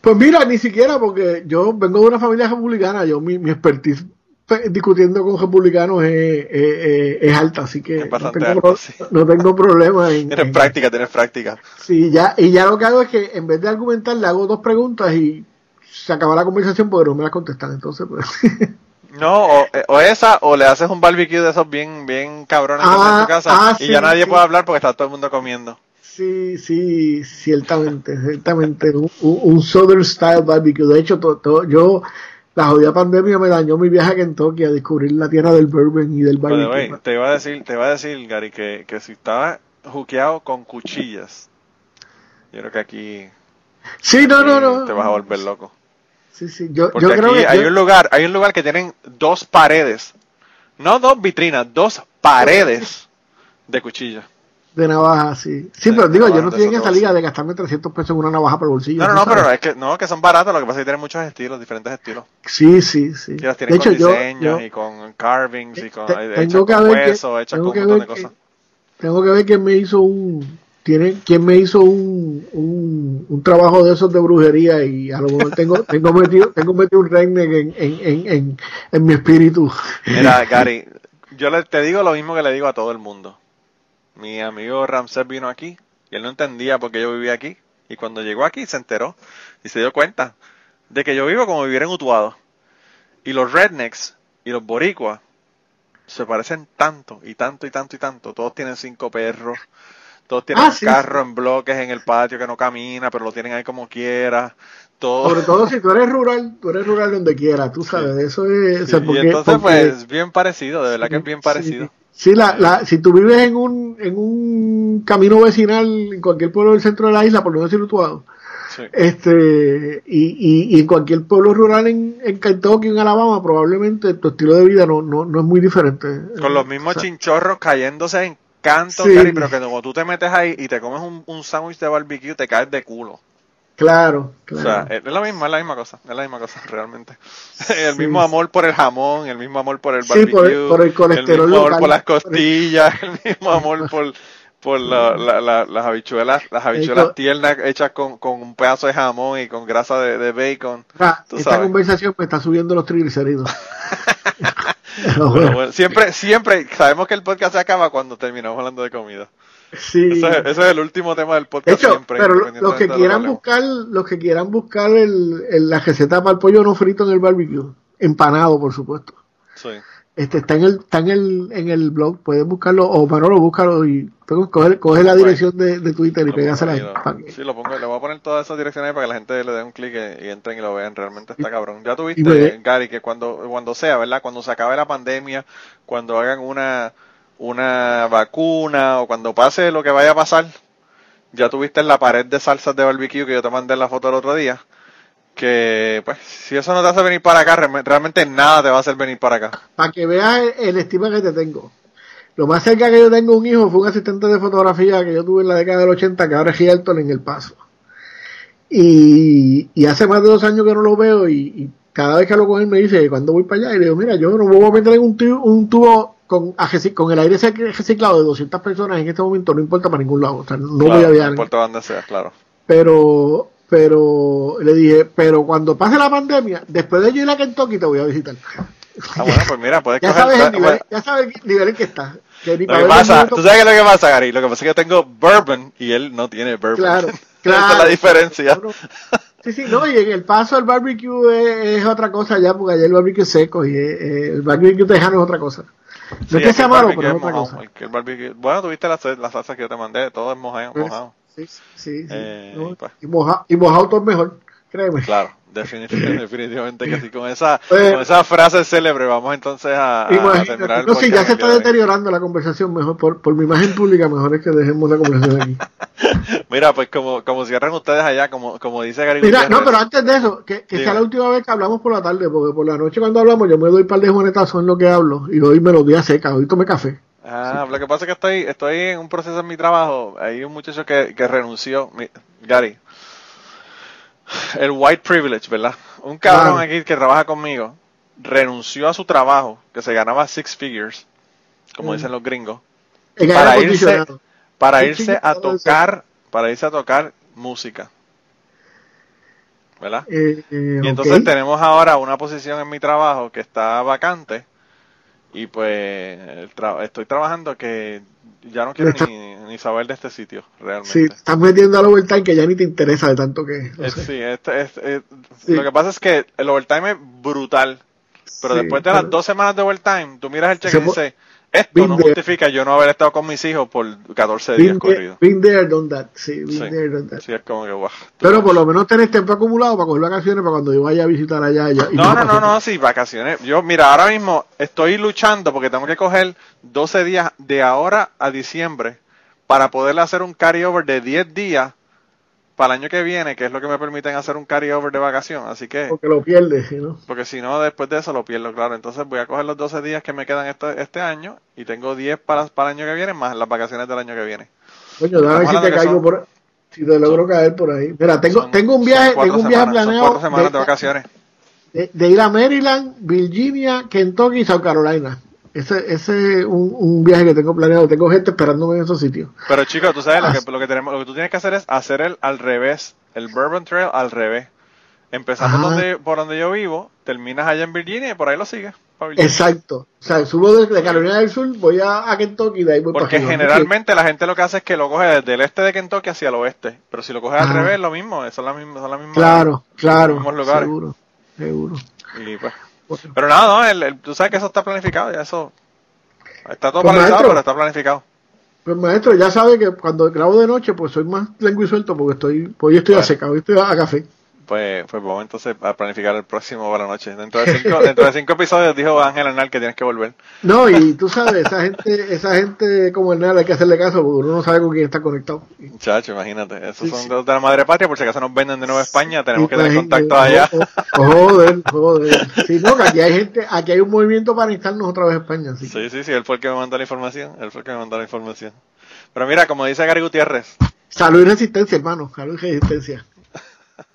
Pues mira, ni siquiera porque yo vengo de una familia republicana, yo mi, mi expertise pues, discutiendo con republicanos es, es- alta, así que no tengo, alta, pro- sí. no tengo problema en, Tienes en- práctica, tienes práctica. sí, ya, y ya lo que hago es que en vez de argumentar le hago dos preguntas y se acaba la conversación porque no me las contestan, entonces pues *laughs* No, o, eh, o esa, o le haces un barbecue de esos bien, bien cabrones que Ah, en tu casa, ah, y sí, ya nadie sí. puede hablar porque está todo el mundo comiendo. sí, sí, ciertamente, ciertamente, un, Southern Style barbecue, de hecho yo la jodida pandemia me dañó mi viaje a Kentucky a descubrir la tierra del bourbon y del barbecue. te iba a decir, te iba a decir, Gary, que, que si estaba juqueado con cuchillas, yo creo que aquí Sí, no, no, no. te vas a volver loco. Sí, sí, yo, Porque yo creo aquí que hay yo- un lugar, hay un lugar que tienen dos paredes, no dos vitrinas, dos paredes *laughs* de cuchillas. de navaja, sí. Sí, pero digo, yo no de estoy en esa liga de gastarme 300 pesos en una navaja para el bolsillo. No, no, no, sabes. pero es que no, que son baratos, lo que pasa es que tienen muchos estilos, diferentes estilos. Sí, sí, sí. Y las De tienen hecho, con yo, diseños yo y con carvings y con te- tengo hechas que con ver que- hueso, hechas tengo con que un montón de ver que- cosas. tengo que ver quién me hizo un... Tiene, quién me hizo un, un, un trabajo de esos de brujería y a lo mejor tengo, *laughs* tengo metido, tengo metido un redneck en, en, en, en, en mi espíritu. Mira, *laughs* Gary, yo le, te digo lo mismo que le digo a todo el mundo. Mi amigo Ramsés vino aquí y él no entendía por qué yo vivía aquí. Y cuando llegó aquí se enteró y se dio cuenta de que yo vivo como vivir en Utuado. Y los rednecks y los boricuas se parecen tanto y tanto y tanto y tanto. Todos tienen cinco perros, Todos tienen Ah, un sí, carro en bloques en el patio que no camina, pero lo tienen ahí como quiera. Todo. Sobre todo si tú eres rural, tú eres rural donde quiera, tú sabes, eso es... o sea, y entonces, porque- pues, bien parecido, de verdad que es bien parecido. Sí, la, la, si tú vives en un, en un camino vecinal en cualquier pueblo del centro de la isla, por no decir Utuado, Sí. este, y, y, y en cualquier pueblo rural en, en Kentucky, en Alabama, probablemente tu estilo de vida no, no, no es muy diferente. Con los mismos O sea, chinchorros cayéndose en canto, Sí. Gary, pero que cuando tú te metes ahí y te comes un, un sándwich de barbecue, te caes de culo. Claro, O claro. sea, es la misma, es la misma cosa, es la misma cosa, *laughs* realmente. *laughs* El mismo amor por el jamón, el mismo amor por el Sí, barbecue, por el- por el colesterol mismo amor local. por las costillas, *laughs* el mismo amor por, por la- la- la- las habichuelas, las habichuelas tiernas hechas con, con un pedazo de jamón y con grasa de, de bacon. Tú esta sabes. conversación me está subiendo los triglicéridos. *laughs* Pero Bueno, siempre, siempre, sabemos que el podcast se acaba cuando terminamos hablando de comida. sí. Ese, es- ese es el último tema del De podcast hecho, siempre. pero los que lo quieran buscar, los que quieran buscar el, el- la receta para el pollo no frito en el barbecue, empanado, por supuesto. Sí. Este está en el, está en el, en el blog, pueden buscarlo, o Manolo, búscalo y coge, coge la dirección de, de Twitter y pégasela ahí, lo- Sí, lo pongo, le voy a poner todas esas direcciones ahí para que la gente le dé un clic y, y entren y lo vean. Realmente está cabrón. Ya tuviste, me- Gary, que cuando, cuando sea, ¿verdad? Cuando se acabe la pandemia, cuando hagan una, una vacuna o cuando pase lo que vaya a pasar, ya tuviste en la pared de salsas de barbecue que yo te mandé la foto el otro día. Que, pues, si eso no te hace venir para acá, realme- realmente nada te va a hacer venir para acá. para que veas el, el estima que te tengo. Lo más cerca que yo tengo un hijo fue un asistente de fotografía que yo tuve en la década del 80, que ahora es Hilton en El Paso. Y, y hace más de dos años que no lo veo y, y cada vez que hablo con él me dice, cuando voy para allá? Y le digo, mira, yo no voy a meter en un tubo, un tubo con, con el aire rec- reciclado de 200 personas en este momento, no importa para ningún lado. O sea, no voy a viajar. No importa dónde sea, claro. Pero, pero le dije, pero cuando pase la pandemia, después de yo ir a Kentucky te voy a visitar. Ah, bueno, pues mira, puedes *laughs* Ya coger... sabes el bueno, nivel, ya sabes el nivel en que está. Que Lo que pasa, tú sabes qué es lo que pasa, Gary. Lo que pasa es que yo tengo bourbon y él no tiene bourbon. Claro, *laughs* Esa claro. es la diferencia. Claro. Sí, sí, no, y en el paso el barbecue es, es otra cosa ya, porque allá el barbecue es seco y eh, el barbecue tejano es otra cosa. No Sí, es que sea malo, pero es es otra mojado, cosa. el barbecue- Bueno, tuviste la, la salsa que yo te mandé, todo es mojado. Pues, mojado. Sí, sí, sí. Eh, no, pues. y, moja, y mojado todo es mejor, créeme. Claro, definitivamente, *laughs* definitivamente que sí. Con esa, Pues- con esa frase célebre vamos entonces a, a- terminar el No, si ya se está deteriorando la conversación, mejor por, por mi imagen pública, mejor es que dejemos la conversación aquí. *laughs* Mira, pues como, como cierran ustedes allá, como, como dice Gary Mira, Gutiérrez, no, pero antes de eso, que, que sea la última vez que hablamos por la tarde, porque por la noche cuando hablamos yo me doy un par de juanetazos en lo que hablo, y hoy me los di a seca, hoy tomé café. Ah, lo que pasa es que estoy, estoy en un proceso en mi trabajo. Hay un muchacho que, que renunció, mi- Gary. El white privilege, ¿verdad? Un cabrón Claro. aquí que trabaja conmigo renunció a su trabajo, que se ganaba six figures, como Mm. dicen los gringos, Para irse- para irse a tocar, para irse a tocar música. ¿Verdad? Eh, eh, Y entonces tenemos ahora una posición en mi trabajo que está vacante y pues tra- estoy trabajando que ya no quiero Está- ni, ni saber de este sitio Sí, realmente. estás metiendo al overtime que ya ni te interesa de tanto que. no Eh, sé. sí, este- este- eh, Sí. lo que pasa es que el overtime es brutal, pero Sí, después de las dos semanas de overtime, tú miras el cheque y dices, esto Been no there. justifica yo no haber estado con mis hijos por 14 días Been corridos. been there, done that. Sí, been Sí. there, done that. Sí, es como que, guau. Pero por lo menos tenés tiempo acumulado para coger vacaciones para cuando yo vaya a visitar allá. y No, no, no, no, sí, vacaciones. Yo, mira, ahora mismo estoy luchando porque tengo que coger 12 días de ahora a diciembre para poder hacer un carryover de 10 días para el año que viene, que es lo que me permiten hacer un carryover de vacación. Así que, Porque lo pierdes, ¿no? porque si no, después de eso lo pierdo, claro. Entonces voy a coger los 12 días que me quedan este, este año y tengo 10 para, para el año que viene, más las vacaciones del año que viene. Coño, ver si te caigo son- por. Si te logro caer por ahí. Mira, tengo, Son- tengo un viaje, tengo un viaje semanas, planeado. cuatro semanas de vacaciones. de, de ir a Maryland, Virginia, Kentucky y South Carolina. Ese ese es un, un viaje que tengo planeado. Tengo gente esperándome en esos sitios. Pero chicos, tú sabes, lo Ah. que, lo que tenemos, lo que tú tienes que hacer es hacer el al revés, el Bourbon Trail al revés. Empezando Ajá. donde, por donde yo vivo, terminas allá en Virginia y por ahí lo sigues. Exacto. O sea, subo desde Carolina del Sur, voy a, a Kentucky y de ahí voy Porque para generalmente la gente lo que hace es que lo coge desde el este de Kentucky hacia el oeste. Pero si lo coges al revés, lo mismo, son las mismas, son las mismas. Claro, claro. los mismos lugares. Seguro, seguro. Y, pues, pero nada, no, el- el- tú sabes que eso está planificado, ya eso está todo Pues, maestro. pero está planificado. Pues maestro, ya sabe que cuando grabo de noche, pues soy más lengua y suelto porque estoy, pues hoy estoy a Bueno. seca, hoy estoy a café. Pues, pues vamos entonces a planificar el próximo para la noche. Dentro de cinco, *laughs* dentro de cinco episodios dijo Ángel Arnal que tienes que volver. No, y tú sabes, esa gente, esa gente como el nada hay que hacerle caso porque uno no sabe con quién está conectado. Chacho, imagínate. Esos Sí, son sí. de la madre patria, por si acaso nos venden de nuevo a España, tenemos que tener contactos allá. oh, oh, Joder, joder. Sí, no, que aquí hay gente, aquí hay un movimiento para instalarnos otra vez a España. Así. Sí, sí, sí, él fue el que me mandó la información. Él fue el que me mandó la información. Pero mira, como dice Gary Gutiérrez, Salud y resistencia, hermano. Salud y resistencia.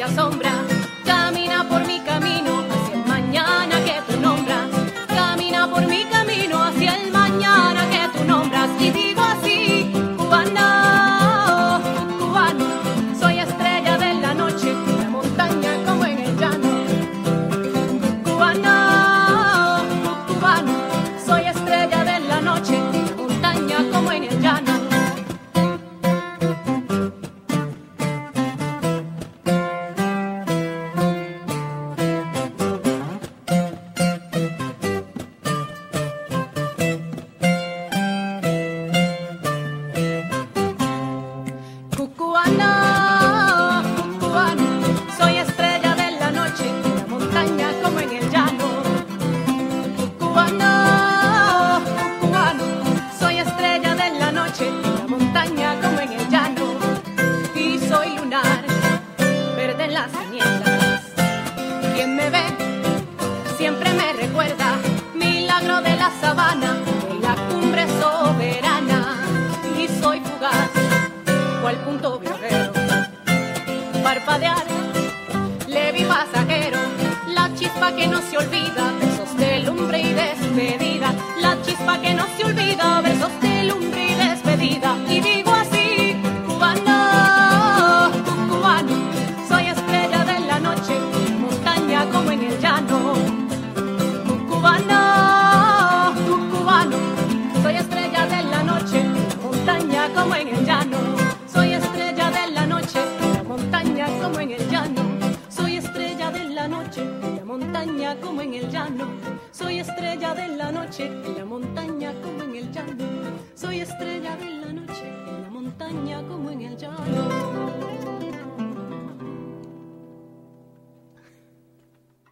Te asombra.